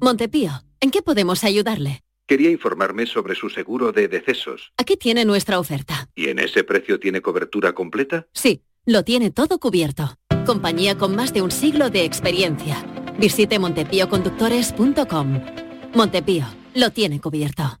Montepío, ¿en qué podemos ayudarle? Quería informarme sobre su seguro de decesos. Aquí tiene nuestra oferta. ¿Y en ese precio tiene cobertura completa? Sí, lo tiene todo cubierto. Compañía con más de un siglo de experiencia. Visite montepíoconductores.com. Montepío, lo tiene cubierto.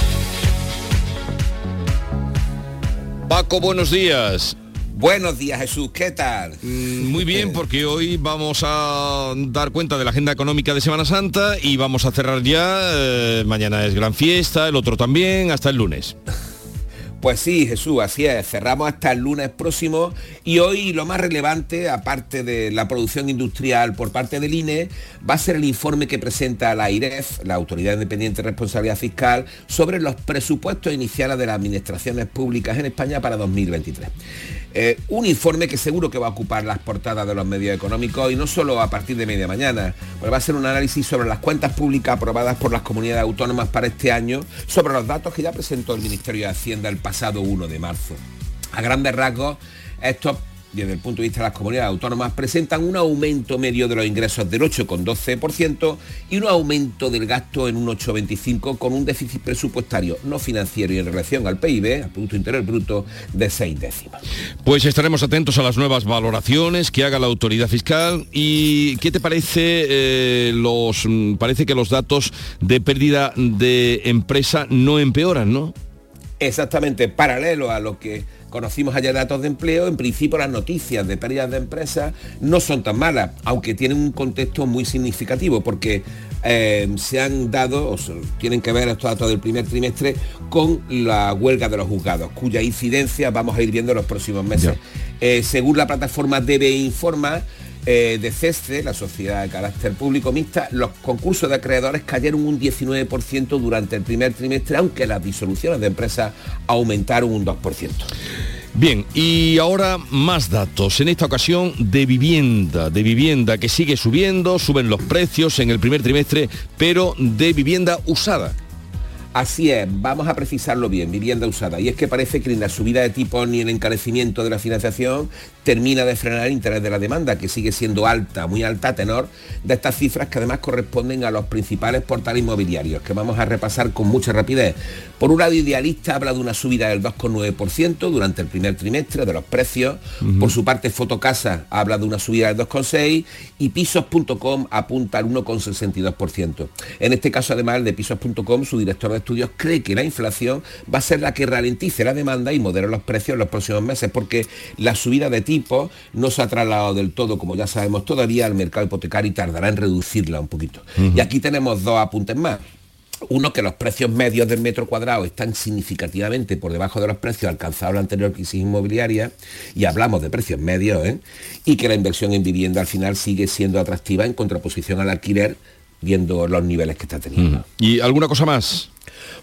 Paco, buenos días. Buenos días Jesús, ¿qué tal? Mm, muy bien, porque hoy vamos a dar cuenta de la agenda económica de Semana Santa y vamos a cerrar ya. eh, mañana es gran fiesta, el otro también, hasta el lunes. Pues sí, Jesús, así es. Cerramos hasta el lunes próximo y hoy lo más relevante, aparte de la producción industrial por parte del INE, va a ser el informe que presenta la AIREF, la Autoridad Independiente de Responsabilidad Fiscal, sobre los presupuestos iniciales de las administraciones públicas en España para 2023. Eh, un informe que seguro que va a ocupar las portadas de los medios económicos y no solo a partir de media mañana, pues va a ser un análisis sobre las cuentas públicas aprobadas por las comunidades autónomas para este año, sobre los datos que ya presentó el Ministerio de Hacienda el pasado 1 de marzo. A grandes rasgos, estos desde el punto de vista de las comunidades autónomas, presentan un aumento medio de los ingresos del 8,12% y un aumento del gasto en un 8,25% con un déficit presupuestario no financiero y en relación al PIB, al Producto Interior Bruto, de 6 décimas. Pues estaremos atentos a las nuevas valoraciones que haga la autoridad fiscal y ¿qué te parece eh, los mm, parece que los datos de pérdida de empresa no empeoran, ¿no? Exactamente, paralelo a lo que conocimos ayer datos de empleo, en principio las noticias de pérdidas de empresas no son tan malas, aunque tienen un contexto muy significativo, porque eh, se han dado, o tienen que ver estos datos del primer trimestre con la huelga de los juzgados, cuya incidencia vamos a ir viendo en los próximos meses. Eh, según la plataforma DB Informa, eh, de CESCE, la sociedad de carácter público mixta, los concursos de acreedores cayeron un 19% durante el primer trimestre, aunque las disoluciones de empresas aumentaron un 2%. Bien, y ahora más datos, en esta ocasión de vivienda, de vivienda que sigue subiendo, suben los precios en el primer trimestre, pero de vivienda usada. Así es, vamos a precisarlo bien, vivienda usada. Y es que parece que ni la subida de tipos ni el encarecimiento de la financiación termina de frenar el interés de la demanda, que sigue siendo alta, muy alta tenor, de estas cifras que además corresponden a los principales portales inmobiliarios, que vamos a repasar con mucha rapidez. Por un lado, Idealista habla de una subida del 2,9% durante el primer trimestre de los precios. Por su parte, Fotocasa habla de una subida del 2,6% y Pisos.com apunta al 1,62%. En este caso, además, el de Pisos.com, su director de estudios cree que la inflación va a ser la que ralentice la demanda y modere los precios en los próximos meses, porque la subida de tipos no se ha trasladado del todo, como ya sabemos todavía, al mercado hipotecario y tardará en reducirla un poquito. Y aquí tenemos dos apuntes más. Uno, que los precios medios del metro cuadrado están significativamente por debajo de los precios alcanzados en la anterior crisis inmobiliaria, y hablamos de precios medios, ¿eh? y que la inversión en vivienda al final sigue siendo atractiva en contraposición al alquiler, viendo los niveles que está teniendo. ¿Y alguna cosa más?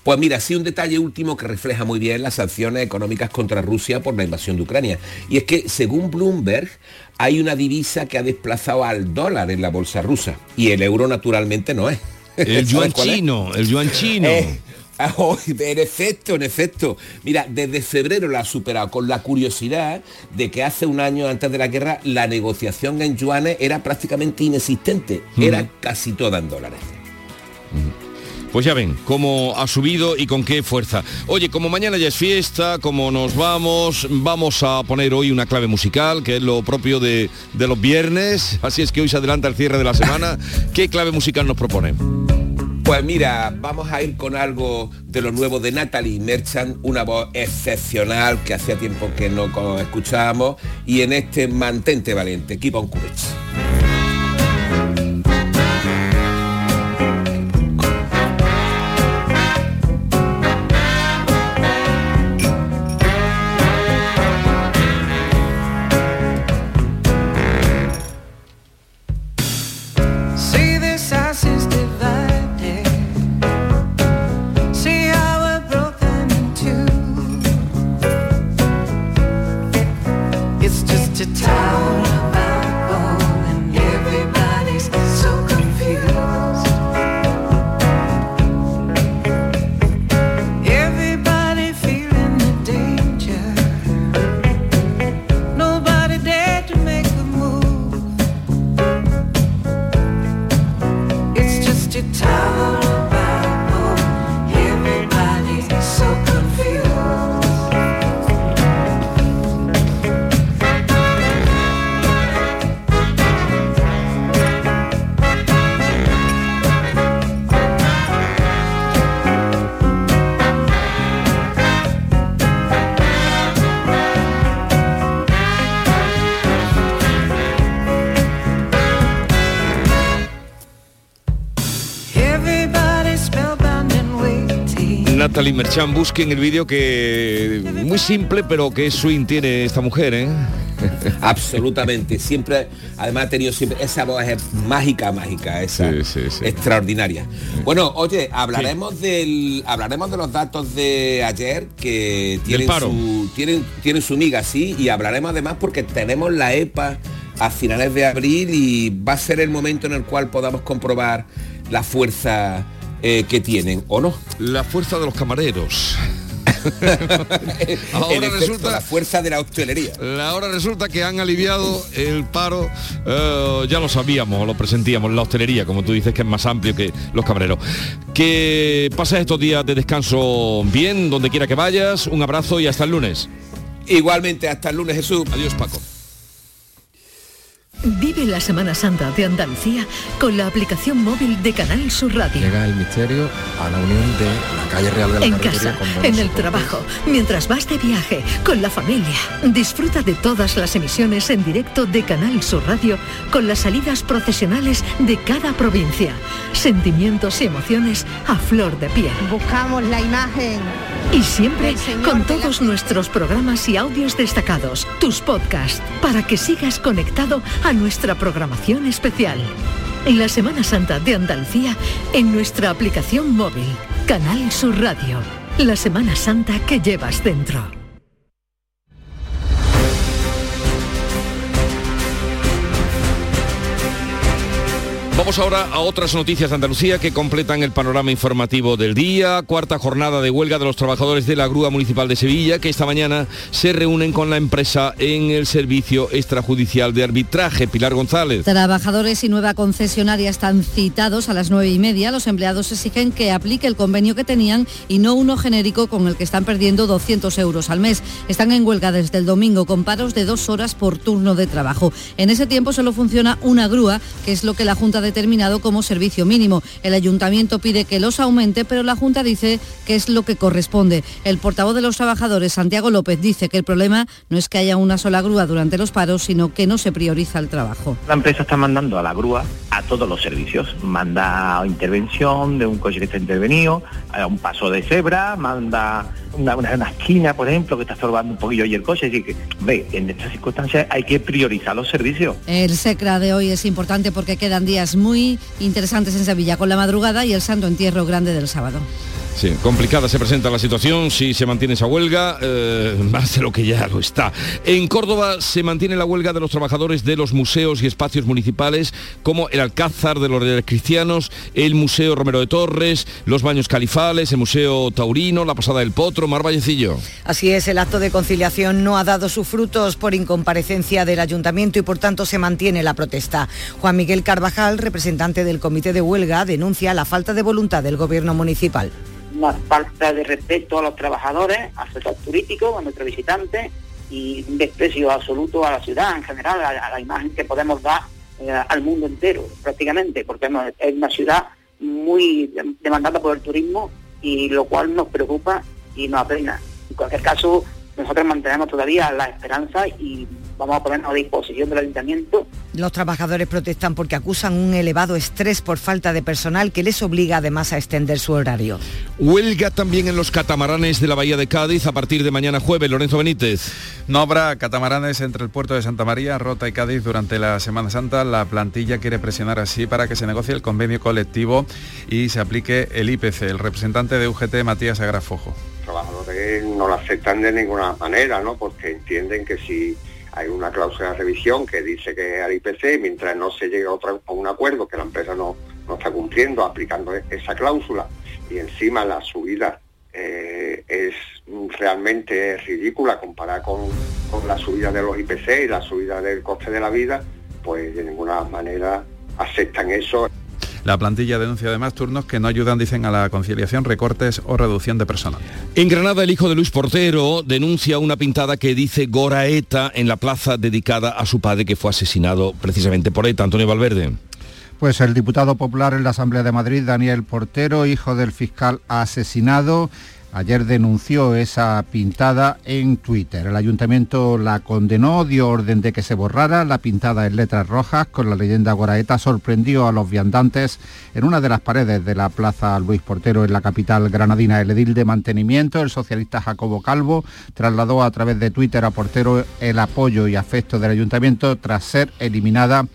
Pues mira, sí un detalle último que refleja muy bien las sanciones económicas contra Rusia por la invasión de Ucrania. Y es que, según Bloomberg, hay una divisa que ha desplazado al dólar en la bolsa rusa. Y el euro naturalmente no es. El yuan chino, el yuan chino. Eh, en efecto, en efecto. Mira, desde febrero la ha superado con la curiosidad de que hace un año antes de la guerra la negociación en yuanes era prácticamente inexistente. Era casi toda en dólares. Pues ya ven cómo ha subido y con qué fuerza. Oye, como mañana ya es fiesta, como nos vamos, vamos a poner hoy una clave musical, que es lo propio de, de los viernes. Así es que hoy se adelanta el cierre de la semana. ¿Qué clave musical nos propone? Pues mira, vamos a ir con algo de lo nuevo de Natalie Merchant, una voz excepcional que hacía tiempo que no escuchábamos y en este mantente valiente, keep on courage. It's just a town Natalie Merchant, busquen el vídeo que muy simple, pero qué swing tiene esta mujer, ¿eh? Absolutamente. Siempre, además ha tenido siempre, esa voz es mágica, mágica, esa extraordinaria. Bueno, oye, hablaremos del, hablaremos de los datos de ayer que tienen su, tienen, tienen su miga, sí, y hablaremos además porque tenemos la EPA a finales de abril y va a ser el momento en el cual podamos comprobar la fuerza eh, que tienen, ¿o no? La fuerza de los camareros. Ahora resulta la fuerza de la hostelería. Ahora resulta que han aliviado el paro, eh, ya lo sabíamos, lo presentíamos, la hostelería, como tú dices, que es más amplio que los camareros. Que pases estos días de descanso bien, donde quiera que vayas, un abrazo y hasta el lunes. Igualmente, hasta el lunes, Jesús. Adiós, Paco. Vive la Semana Santa de Andalucía con la aplicación móvil de Canal Sur Radio. Llega el misterio a la unión de la calle Real de la En casa, con en el trabajo, mientras vas de viaje, con la familia. Disfruta de todas las emisiones en directo de Canal Sur Radio con las salidas procesionales de cada provincia. Sentimientos y emociones a flor de piel. Buscamos la imagen. Y siempre con todos nuestros programas y audios destacados, tus podcasts, para que sigas conectado a nuestra programación especial. La Semana Santa de Andalucía en nuestra aplicación móvil, Canal Sur Radio. La Semana Santa que llevas dentro. Vamos ahora a otras noticias de Andalucía que completan el panorama informativo del día. Cuarta jornada de huelga de los trabajadores de la Grúa Municipal de Sevilla que esta mañana se reúnen con la empresa en el servicio extrajudicial de arbitraje. Pilar González. Trabajadores y nueva concesionaria están citados a las nueve y media. Los empleados exigen que aplique el convenio que tenían y no uno genérico con el que están perdiendo 200 euros al mes. Están en huelga desde el domingo con paros de dos horas por turno de trabajo. En ese tiempo solo funciona una grúa, que es lo que la Junta ha determinado como servicio mínimo. El ayuntamiento pide que los aumente, pero la Junta dice que es lo que corresponde. El portavoz de los trabajadores, Santiago López, dice que el problema no es que haya una sola grúa durante los paros, sino que no se prioriza el trabajo. La empresa está mandando a la grúa a todos los servicios. Manda intervención de un coche que está intervenido, a un paso de cebra, manda una, una- una esquina, por ejemplo, que está estorbando un poquillo y el coche. Así que, ve, en estas circunstancias hay que priorizar los servicios. El SECRA de hoy es importante porque quedan días muy interesantes en Sevilla con la madrugada y el Santo Entierro Grande del sábado. Sí, complicada se presenta la situación si se mantiene esa huelga, eh, más de lo que ya lo está. En Córdoba se mantiene la huelga de los trabajadores de los museos y espacios municipales como el Alcázar de los Reyes Cristianos, el Museo Romero de Torres, los Baños Califales, el Museo Taurino, la Posada del Potro, Mar Vallecillo. Así es, el acto de conciliación no ha dado sus frutos por incomparecencia del ayuntamiento y por tanto se mantiene la protesta. Juan Miguel Carvajal, representante del comité de huelga, denuncia la falta de voluntad del gobierno municipal. Una falta de respeto a los trabajadores, al sector turístico, a nuestros visitantes y un desprecio absoluto a la ciudad en general, a, la imagen que podemos dar eh, al mundo entero prácticamente, porque es una ciudad muy dem- demandada por el turismo y lo cual nos preocupa y nos apena. En cualquier caso, nosotros mantenemos todavía la esperanza y vamos a ponernos a disposición del ayuntamiento Los trabajadores protestan porque acusan un elevado estrés por falta de personal que les obliga además a extender su horario. Huelga también en los catamaranes de la Bahía de Cádiz a partir de mañana jueves. Lorenzo Benítez. No habrá catamaranes entre el puerto de Santa María, Rota y Cádiz durante la Semana Santa. La plantilla quiere presionar así para que se negocie el convenio colectivo y se aplique el IPC. El representante de UGT, Matías Agrafojo. Trabajadores no lo aceptan de ninguna manera, ¿no? Porque entienden que si hay una cláusula de revisión que dice que al IPC, mientras no se llegue a un acuerdo que la empresa no, no está cumpliendo, aplicando e- esa cláusula, y encima la subida eh, es realmente ridícula comparada con, con la subida de los IPC y la subida del coste de la vida, pues de ninguna manera aceptan eso. La plantilla denuncia además turnos que no ayudan, dicen, a la conciliación, recortes o reducción de personal. En Granada, el hijo de Luis Portero denuncia una pintada que dice Goraeta en la plaza dedicada a su padre que fue asesinado precisamente por ETA, Antonio Valverde. Pues el diputado popular en la Asamblea de Madrid, Daniel Portero, hijo del fiscal asesinado, ayer denunció esa pintada en Twitter. El ayuntamiento la condenó, dio orden de que se borrara la pintada en letras rojas con la leyenda Goraeta, sorprendió a los viandantes en una de las paredes de la Plaza Luis Portero en la capital granadina. El edil de mantenimiento, el socialista Jacobo Calvo, trasladó a través de Twitter a Portero el apoyo y afecto del ayuntamiento tras ser eliminada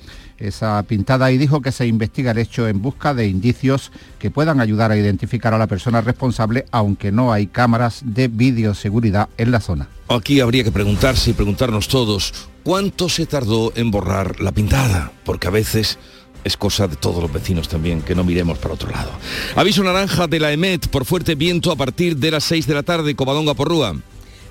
esa pintada y dijo que se investiga el hecho en busca de indicios que puedan ayudar a identificar a la persona responsable, aunque no hay cámaras de videoseguridad en la zona. Aquí habría que preguntarse y preguntarnos todos, ¿cuánto se tardó en borrar la pintada? Porque a veces es cosa de todos los vecinos también, que no miremos para otro lado. Aviso naranja de la EMET por fuerte viento a partir de las 6 de la tarde, Covadonga Porrúa.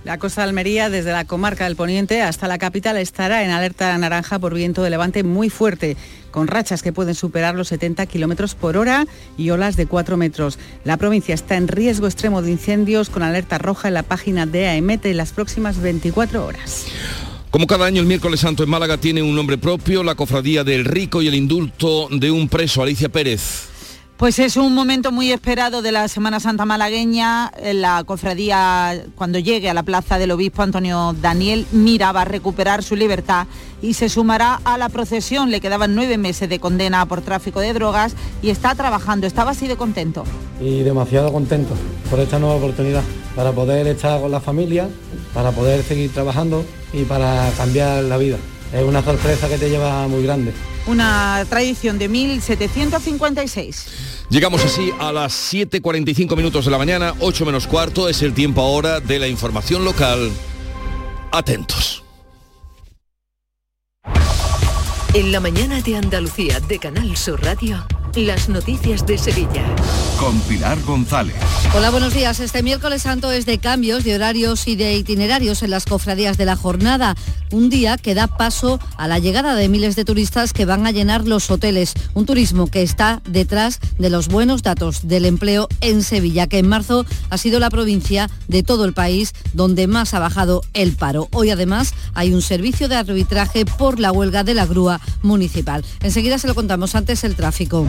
La costa de Almería, desde la comarca del Poniente hasta la capital, estará en alerta naranja por viento de levante muy fuerte, con rachas que pueden superar los 70 kilómetros por hora y olas de 4 metros. La provincia está en riesgo extremo de incendios con alerta roja en la página de AEMET en las próximas 24 horas. Como cada año el miércoles santo en Málaga tiene un nombre propio, la cofradía del rico y el indulto de un preso, Alicia Pérez. Pues es un momento muy esperado de la Semana Santa malagueña. La cofradía, cuando llegue a la plaza del obispo Antonio Daniel Mira, va a recuperar su libertad y se sumará a la procesión. Le quedaban nueve meses de condena por tráfico de drogas y está trabajando. Estaba así de contento. Y demasiado contento por esta nueva oportunidad, para poder estar con la familia, para poder seguir trabajando y para cambiar la vida. Es una sorpresa que te lleva muy grande. Una tradición de 1756. Llegamos así a las 7.45 minutos de la mañana, 8 menos cuarto, es el tiempo ahora de la información local. Atentos. En la mañana de Andalucía de Canal Sur Radio, las noticias de Sevilla. Con Pilar González. Hola, buenos días. Este miércoles santo es de cambios de horarios y de itinerarios en las cofradías de la jornada. Un día que da paso a la llegada de miles de turistas que van a llenar los hoteles. Un turismo que está detrás de los buenos datos del empleo en Sevilla, que en marzo ha sido la provincia de todo el país donde más ha bajado el paro. Hoy además hay un servicio de arbitraje por la huelga de la grúa municipal. Enseguida se lo contamos antes el tráfico.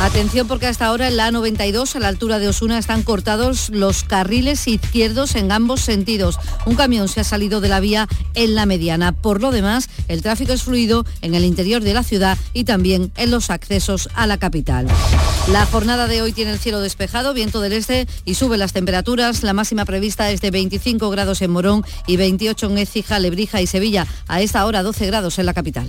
Atención porque hasta ahora en la A92 a la altura de Osuna están cortados los carriles izquierdos en ambos sentidos. Un camión se ha salido de la vía en la mediana. Por lo demás, el tráfico es fluido en el interior de la ciudad y también en los accesos a la capital. La jornada de hoy tiene el cielo despejado, viento del este y sube las temperaturas. La máxima prevista es de 25 grados en Morón y 28 en Écija, Lebrija y Sevilla. A esta hora 12 grados en la capital.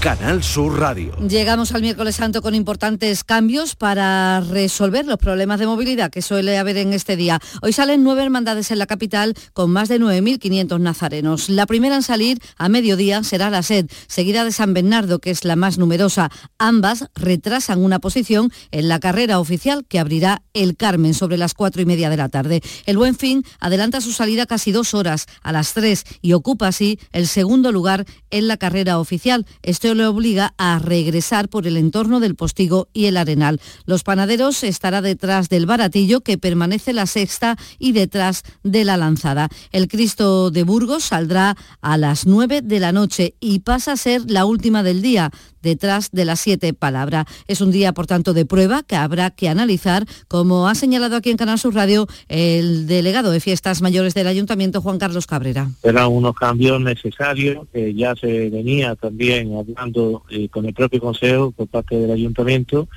Canal Sur Radio. Llegamos al miércoles santo con importantes cambios para resolver los problemas de movilidad que suele haber en este día. Hoy salen nueve hermandades en la capital con más de 9.500 nazarenos. La primera en salir a mediodía será la SED, seguida de San Bernardo, que es la más numerosa. Ambas retrasan una posición en la carrera oficial que abrirá el Carmen sobre las cuatro y media de la tarde. El Buen Fin adelanta su salida casi dos horas a las tres y ocupa así el segundo lugar en la carrera oficial. Esto le obliga a regresar por el entorno del Postigo y el Arenal. Los panaderos estará detrás del Baratillo, que permanece la sexta, y detrás de la Lanzada. El Cristo de Burgos saldrá a las 9 de la noche y pasa a ser la última del día detrás de las siete palabras. Es un día, por tanto, de prueba que habrá que analizar, como ha señalado aquí en Canal Sur Radio el delegado de Fiestas Mayores del Ayuntamiento, Juan Carlos Cabrera. Eran unos cambios necesarios que ya se venía también hablando eh, con el propio Consejo por parte del Ayuntamiento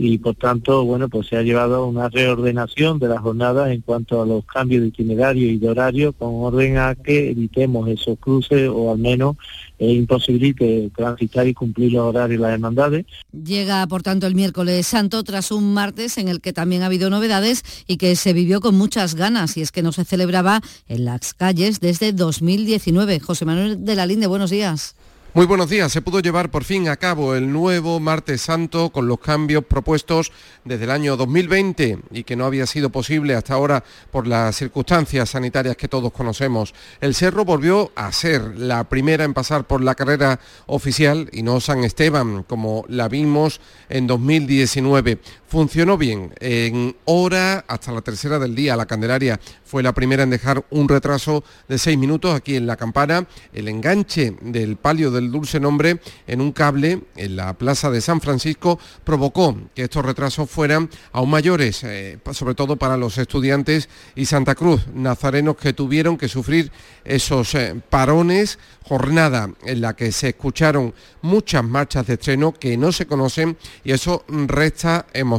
y por tanto, bueno, pues se ha llevado una reordenación de las jornadas en cuanto a los cambios de itinerario y de horario con orden a que evitemos esos cruces o al menos eh, imposibilite transitar y cumplir los horarios y las hermandades. Llega, por tanto, el miércoles santo tras un martes en el que también ha habido novedades y que se vivió con muchas ganas y es que no se celebraba en las calles desde 2019. José Manuel de la Linde, buenos días. Muy buenos días. Se pudo llevar por fin a cabo el nuevo Martes Santo con los cambios propuestos desde el año 2020 y que no había sido posible hasta ahora por las circunstancias sanitarias que todos conocemos. El Cerro volvió a ser la primera en pasar por la carrera oficial y no San Esteban como la vimos en 2019. Funcionó bien. En hora hasta la tercera del día la Candelaria fue la primera en dejar un retraso de seis minutos aquí en la campana. El enganche del palio del dulce nombre en un cable en la plaza de San Francisco provocó que estos retrasos fueran aún mayores, eh, sobre todo para los estudiantes y Santa Cruz, nazarenos que tuvieron que sufrir esos eh, parones, jornada en la que se escucharon muchas marchas de estreno que no se conocen y eso resta emoción.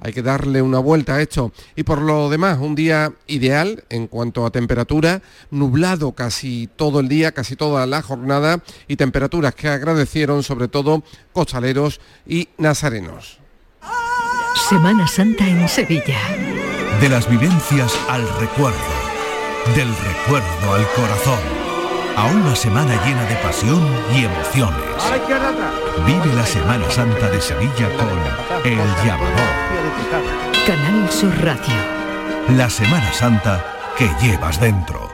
Hay que darle una vuelta a esto. Y por lo demás, un día ideal en cuanto a temperatura, nublado casi todo el día, casi toda la jornada y temperaturas que agradecieron sobre todo costaleros y nazarenos. Semana Santa en Sevilla. De las vivencias al recuerdo, del recuerdo al corazón, a una semana llena de pasión y emociones. Vive la Semana Santa de Sevilla con El Llamador. Canal Sur Radio. La Semana Santa que llevas dentro.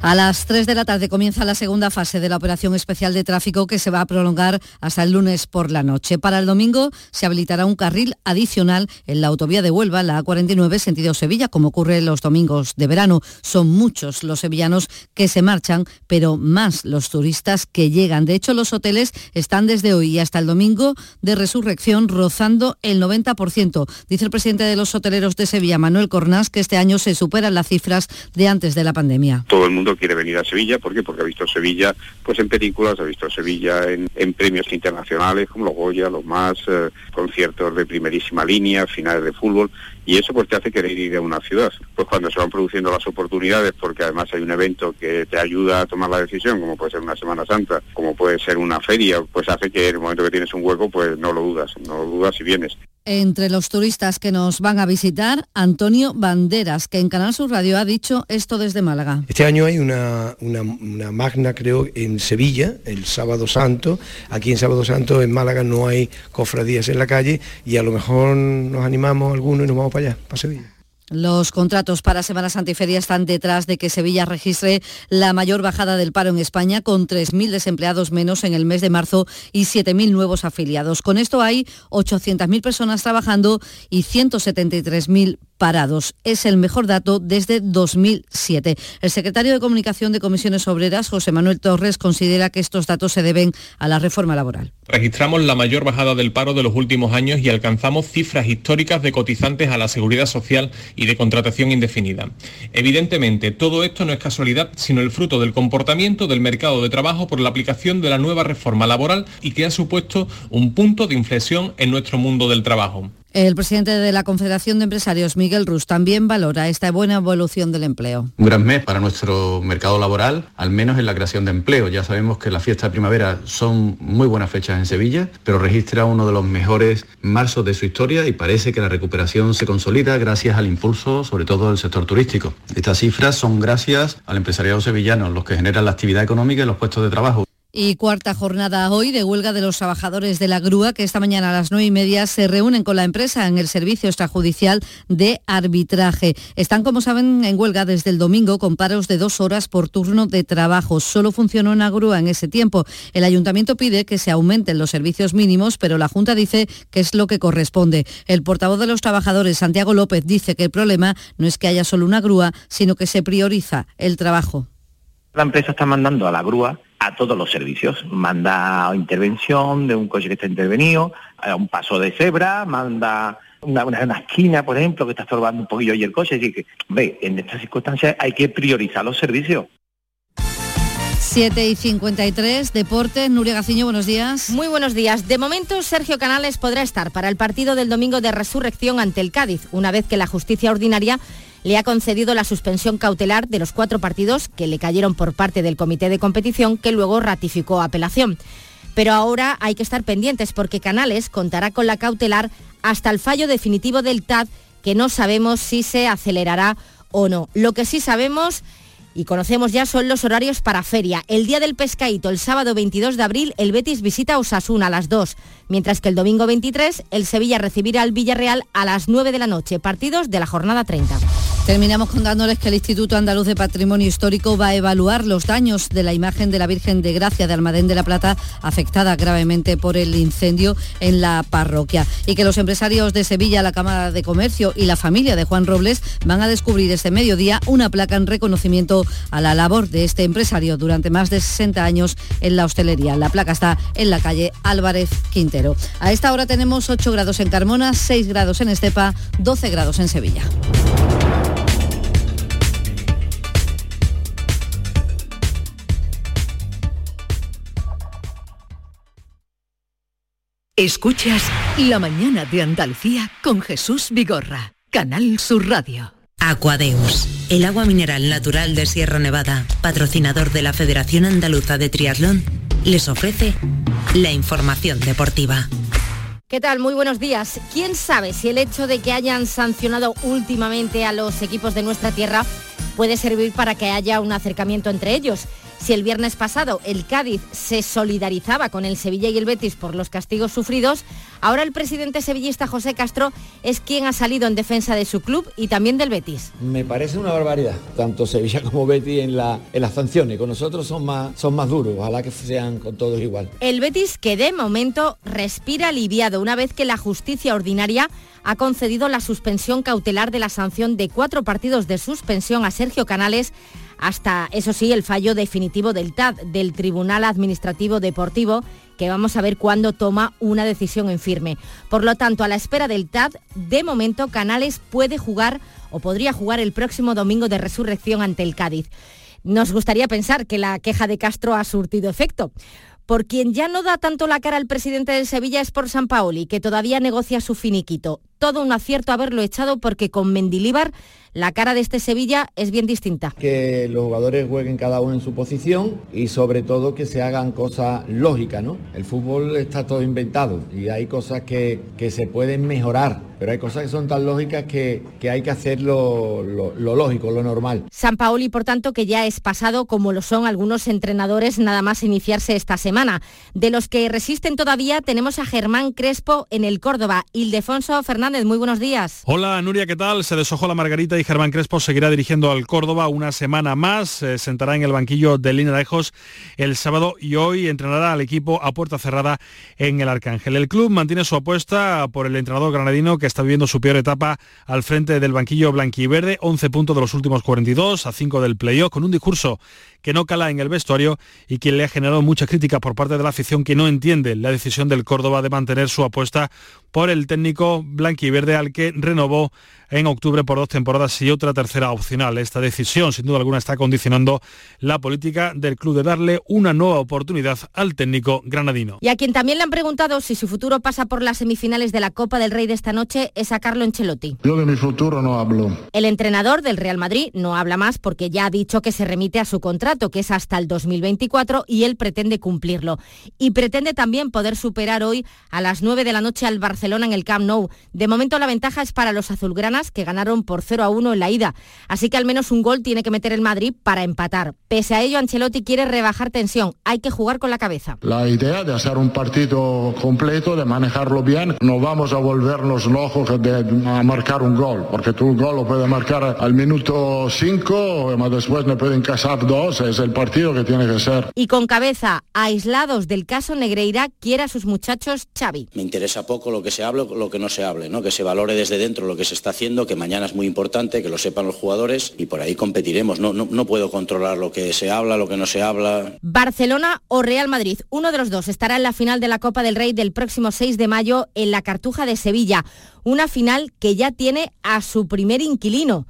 A las 3 de la tarde comienza la segunda fase de la operación especial de tráfico que se va a prolongar hasta el lunes por la noche. Para el domingo se habilitará un carril adicional en la autovía de Huelva, la A49, sentido Sevilla, como ocurre los domingos de verano. Son muchos los sevillanos que se marchan, pero más los turistas que llegan. De hecho, los hoteles están desde hoy y hasta el domingo de resurrección rozando el 90%. Dice el presidente de los hoteleros de Sevilla, Manuel Cornás, que este año se superan las cifras de antes de la pandemia. Quiere venir a Sevilla, ¿por qué? Porque ha visto Sevilla pues en películas, ha visto Sevilla en, en premios internacionales como los Goya, los más, eh, conciertos de primerísima línea, finales de fútbol, y eso pues te hace querer ir a una ciudad. Pues cuando se van produciendo las oportunidades, porque además hay un evento que te ayuda a tomar la decisión, como puede ser una Semana Santa, como puede ser una feria, pues hace que en el momento que tienes un hueco, pues no lo dudas, no lo dudas y vienes. Entre los turistas que nos van a visitar, Antonio Banderas, que en Canal Sur Radio ha dicho esto desde Málaga. Este año hay una, una- magna, creo, en Sevilla, el Sábado Santo. Aquí en Sábado Santo, en Málaga, no hay cofradías en la calle y a lo mejor nos animamos algunos y nos vamos para allá, para Sevilla. Los contratos para Semana Santa y Feria están detrás de que Sevilla registre la mayor bajada del paro en España, con 3.000 desempleados menos en el mes de marzo y 7.000 nuevos afiliados. Con esto hay 800.000 personas trabajando y 173.000 parados. Es el mejor dato desde 2007. El secretario de Comunicación de Comisiones Obreras, José Manuel Torres, considera que estos datos se deben a la reforma laboral. Registramos la mayor bajada del paro de los últimos años y alcanzamos cifras históricas de cotizantes a la seguridad social y de contratación indefinida. Evidentemente, todo esto no es casualidad, sino el fruto del comportamiento del mercado de trabajo por la aplicación de la nueva reforma laboral y que ha supuesto un punto de inflexión en nuestro mundo del trabajo. El presidente de la Confederación de Empresarios, Miguel Rus, también valora esta buena evolución del empleo. Un gran mes para nuestro mercado laboral, al menos en la creación de empleo. Ya sabemos que las fiestas de primavera son muy buenas fechas en Sevilla, pero registra uno de los mejores marzos de su historia y parece que la recuperación se consolida gracias al impulso, sobre todo del sector turístico. Estas cifras son gracias al empresariado sevillano, los que generan la actividad económica y los puestos de trabajo. Y cuarta jornada hoy de huelga de los trabajadores de la grúa que esta mañana a las nueve y media se reúnen con la empresa en el servicio extrajudicial de arbitraje. Están, como saben, en huelga desde el domingo con paros de dos horas por turno de trabajo. Solo funcionó una grúa en ese tiempo. El ayuntamiento pide que se aumenten los servicios mínimos, pero la Junta dice que es lo que corresponde. El portavoz de los trabajadores, Santiago López, dice que el problema no es que haya solo una grúa, sino que se prioriza el trabajo. La empresa está mandando a la grúa a todos los servicios. Manda intervención de un coche que está intervenido, a un paso de cebra, manda una, una, una esquina, por ejemplo, que está estorbando un poquillo ahí el coche. Así que, ve, en estas circunstancias hay que priorizar los servicios. 7 y 53, Deportes, Nuria Gaciño, buenos días. Muy buenos días. De momento, Sergio Canales podrá estar para el partido del domingo de resurrección ante el Cádiz, una vez que la justicia ordinaria le ha concedido la suspensión cautelar de los cuatro partidos que le cayeron por parte del comité de competición que luego ratificó apelación. Pero ahora hay que estar pendientes porque Canales contará con la cautelar hasta el fallo definitivo del TAD que no sabemos si se acelerará o no. Lo que sí sabemos y conocemos ya son los horarios para feria. El día del pescadito, el sábado 22 de abril, el Betis visita a Osasuna a las 2, mientras que el domingo 23, el Sevilla recibirá al Villarreal a las 9 de la noche, partidos de la jornada 30. Terminamos contándoles que el Instituto Andaluz de Patrimonio Histórico va a evaluar los daños de la imagen de la Virgen de Gracia de Almadén de la Plata, afectada gravemente por el incendio en la parroquia. Y que los empresarios de Sevilla, la Cámara de Comercio y la familia de Juan Robles van a descubrir este mediodía una placa en reconocimiento a la labor de este empresario durante más de 60 años en la hostelería. La placa está en la calle Álvarez Quintero. A esta hora tenemos 8 grados en Carmona, 6 grados en Estepa, 12 grados en Sevilla. Escuchas La mañana de Andalucía con Jesús Vigorra, Canal Sur Radio. Aquadeus, el agua mineral natural de Sierra Nevada, patrocinador de la Federación Andaluza de Triatlón, les ofrece la información deportiva. ¿Qué tal? Muy buenos días. ¿Quién sabe si el hecho de que hayan sancionado últimamente a los equipos de nuestra tierra puede servir para que haya un acercamiento entre ellos? Si el viernes pasado el Cádiz se solidarizaba con el Sevilla y el Betis por los castigos sufridos, ahora el presidente sevillista José Castro es quien ha salido en defensa de su club y también del Betis. Me parece una barbaridad, tanto Sevilla como Betis en, la, en las sanciones. Con nosotros son más, son más duros, ojalá que sean con todos igual. El Betis que de momento respira aliviado una vez que la justicia ordinaria ha concedido la suspensión cautelar de la sanción de cuatro partidos de suspensión a Sergio Canales hasta, eso sí, el fallo definitivo del TAD, del Tribunal Administrativo Deportivo, que vamos a ver cuándo toma una decisión en firme. Por lo tanto, a la espera del TAD, de momento Canales puede jugar o podría jugar el próximo domingo de resurrección ante el Cádiz. Nos gustaría pensar que la queja de Castro ha surtido efecto. Por quien ya no da tanto la cara al presidente del Sevilla es por San Paoli, que todavía negocia su finiquito. Todo un acierto haberlo echado porque con Mendilíbar la cara de este Sevilla es bien distinta. Que los jugadores jueguen cada uno en su posición y sobre todo que se hagan cosas lógicas, ¿no? El fútbol está todo inventado y hay cosas que, que se pueden mejorar, pero hay cosas que son tan lógicas que, que hay que hacer lo, lo, lo, lógico, lo normal. San Paoli, por tanto, que ya es pasado como lo son algunos entrenadores nada más iniciarse esta semana. De los que resisten todavía tenemos a Germán Crespo en el Córdoba. Ildefonso Fernández, muy buenos días. Hola Nuria, ¿qué tal? Se deshojó la Margarita y Germán Crespo seguirá dirigiendo al Córdoba una semana más. Se sentará en el banquillo de Lejos el sábado y hoy entrenará al equipo a puerta cerrada en el Arcángel. El club mantiene su apuesta por el entrenador granadino que está viviendo su peor etapa al frente del banquillo blanquiverde, 11 puntos de los últimos 42 a 5 del playoff, con un discurso que no cala en el vestuario y que le ha generado mucha crítica por parte de la afición que no entiende la decisión del Córdoba de mantener su apuesta por el técnico blanquiverde al que renovó en octubre por dos temporadas y otra tercera opcional. Esta decisión, sin duda alguna, está condicionando la política del club de darle una nueva oportunidad al técnico granadino. Y a quien también le han preguntado si su futuro pasa por las semifinales de la Copa del Rey de esta noche es a Carlo Ancelotti. Yo de mi futuro no hablo. El entrenador del Real Madrid no habla más porque ya ha dicho que se remite a su contrato, que es hasta el 2024, y él pretende cumplirlo. Y pretende también poder superar hoy a las 9 de la noche al Barcelona en el Camp Nou. De momento la ventaja es para los azulgranas que ganaron por 0 a 1 en la ida. Así que al menos un gol tiene que meter el Madrid para empatar. Pese a ello, Ancelotti quiere rebajar tensión. Hay que jugar con la cabeza. La idea de hacer un partido completo, de manejarlo bien, no vamos a volvernos locos de, a marcar un gol, porque tú un gol lo puedes marcar al minuto 5, pero después me pueden casar dos, es el partido que tiene que ser. Y con cabeza, aislados del caso Negreira, quiere a sus muchachos Xavi. Me interesa poco lo que se hable o lo que no se hable, ¿no? que se valore desde dentro lo que se está que mañana es muy importante, que lo sepan los jugadores y por ahí competiremos. No, no, no puedo controlar lo que se habla, lo que no se habla. Barcelona o Real Madrid, uno de los dos estará en la final de la Copa del Rey del próximo 6 de mayo en la Cartuja de Sevilla. Una final que ya tiene a su primer inquilino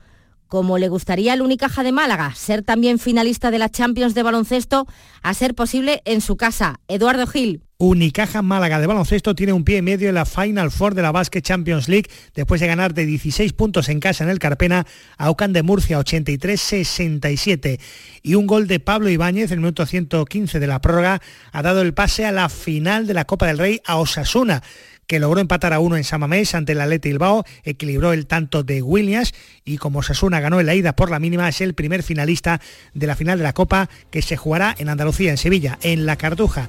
como le gustaría al Unicaja de Málaga, ser también finalista de la Champions de baloncesto, a ser posible en su casa. Eduardo Gil. Unicaja Málaga de baloncesto tiene un pie y medio en la Final Four de la Basket Champions League después de ganar de 16 puntos en casa en el Carpena a Ocan de Murcia 83-67 y un gol de Pablo Ibáñez en el minuto 115 de la prórroga ha dado el pase a la final de la Copa del Rey a Osasuna que logró empatar a uno en Samamés ante el Atleti Bilbao, equilibró el tanto de Williams y como Sasuna ganó en la ida por la mínima, es el primer finalista de la final de la Copa que se jugará en Andalucía, en Sevilla, en La Cartuja.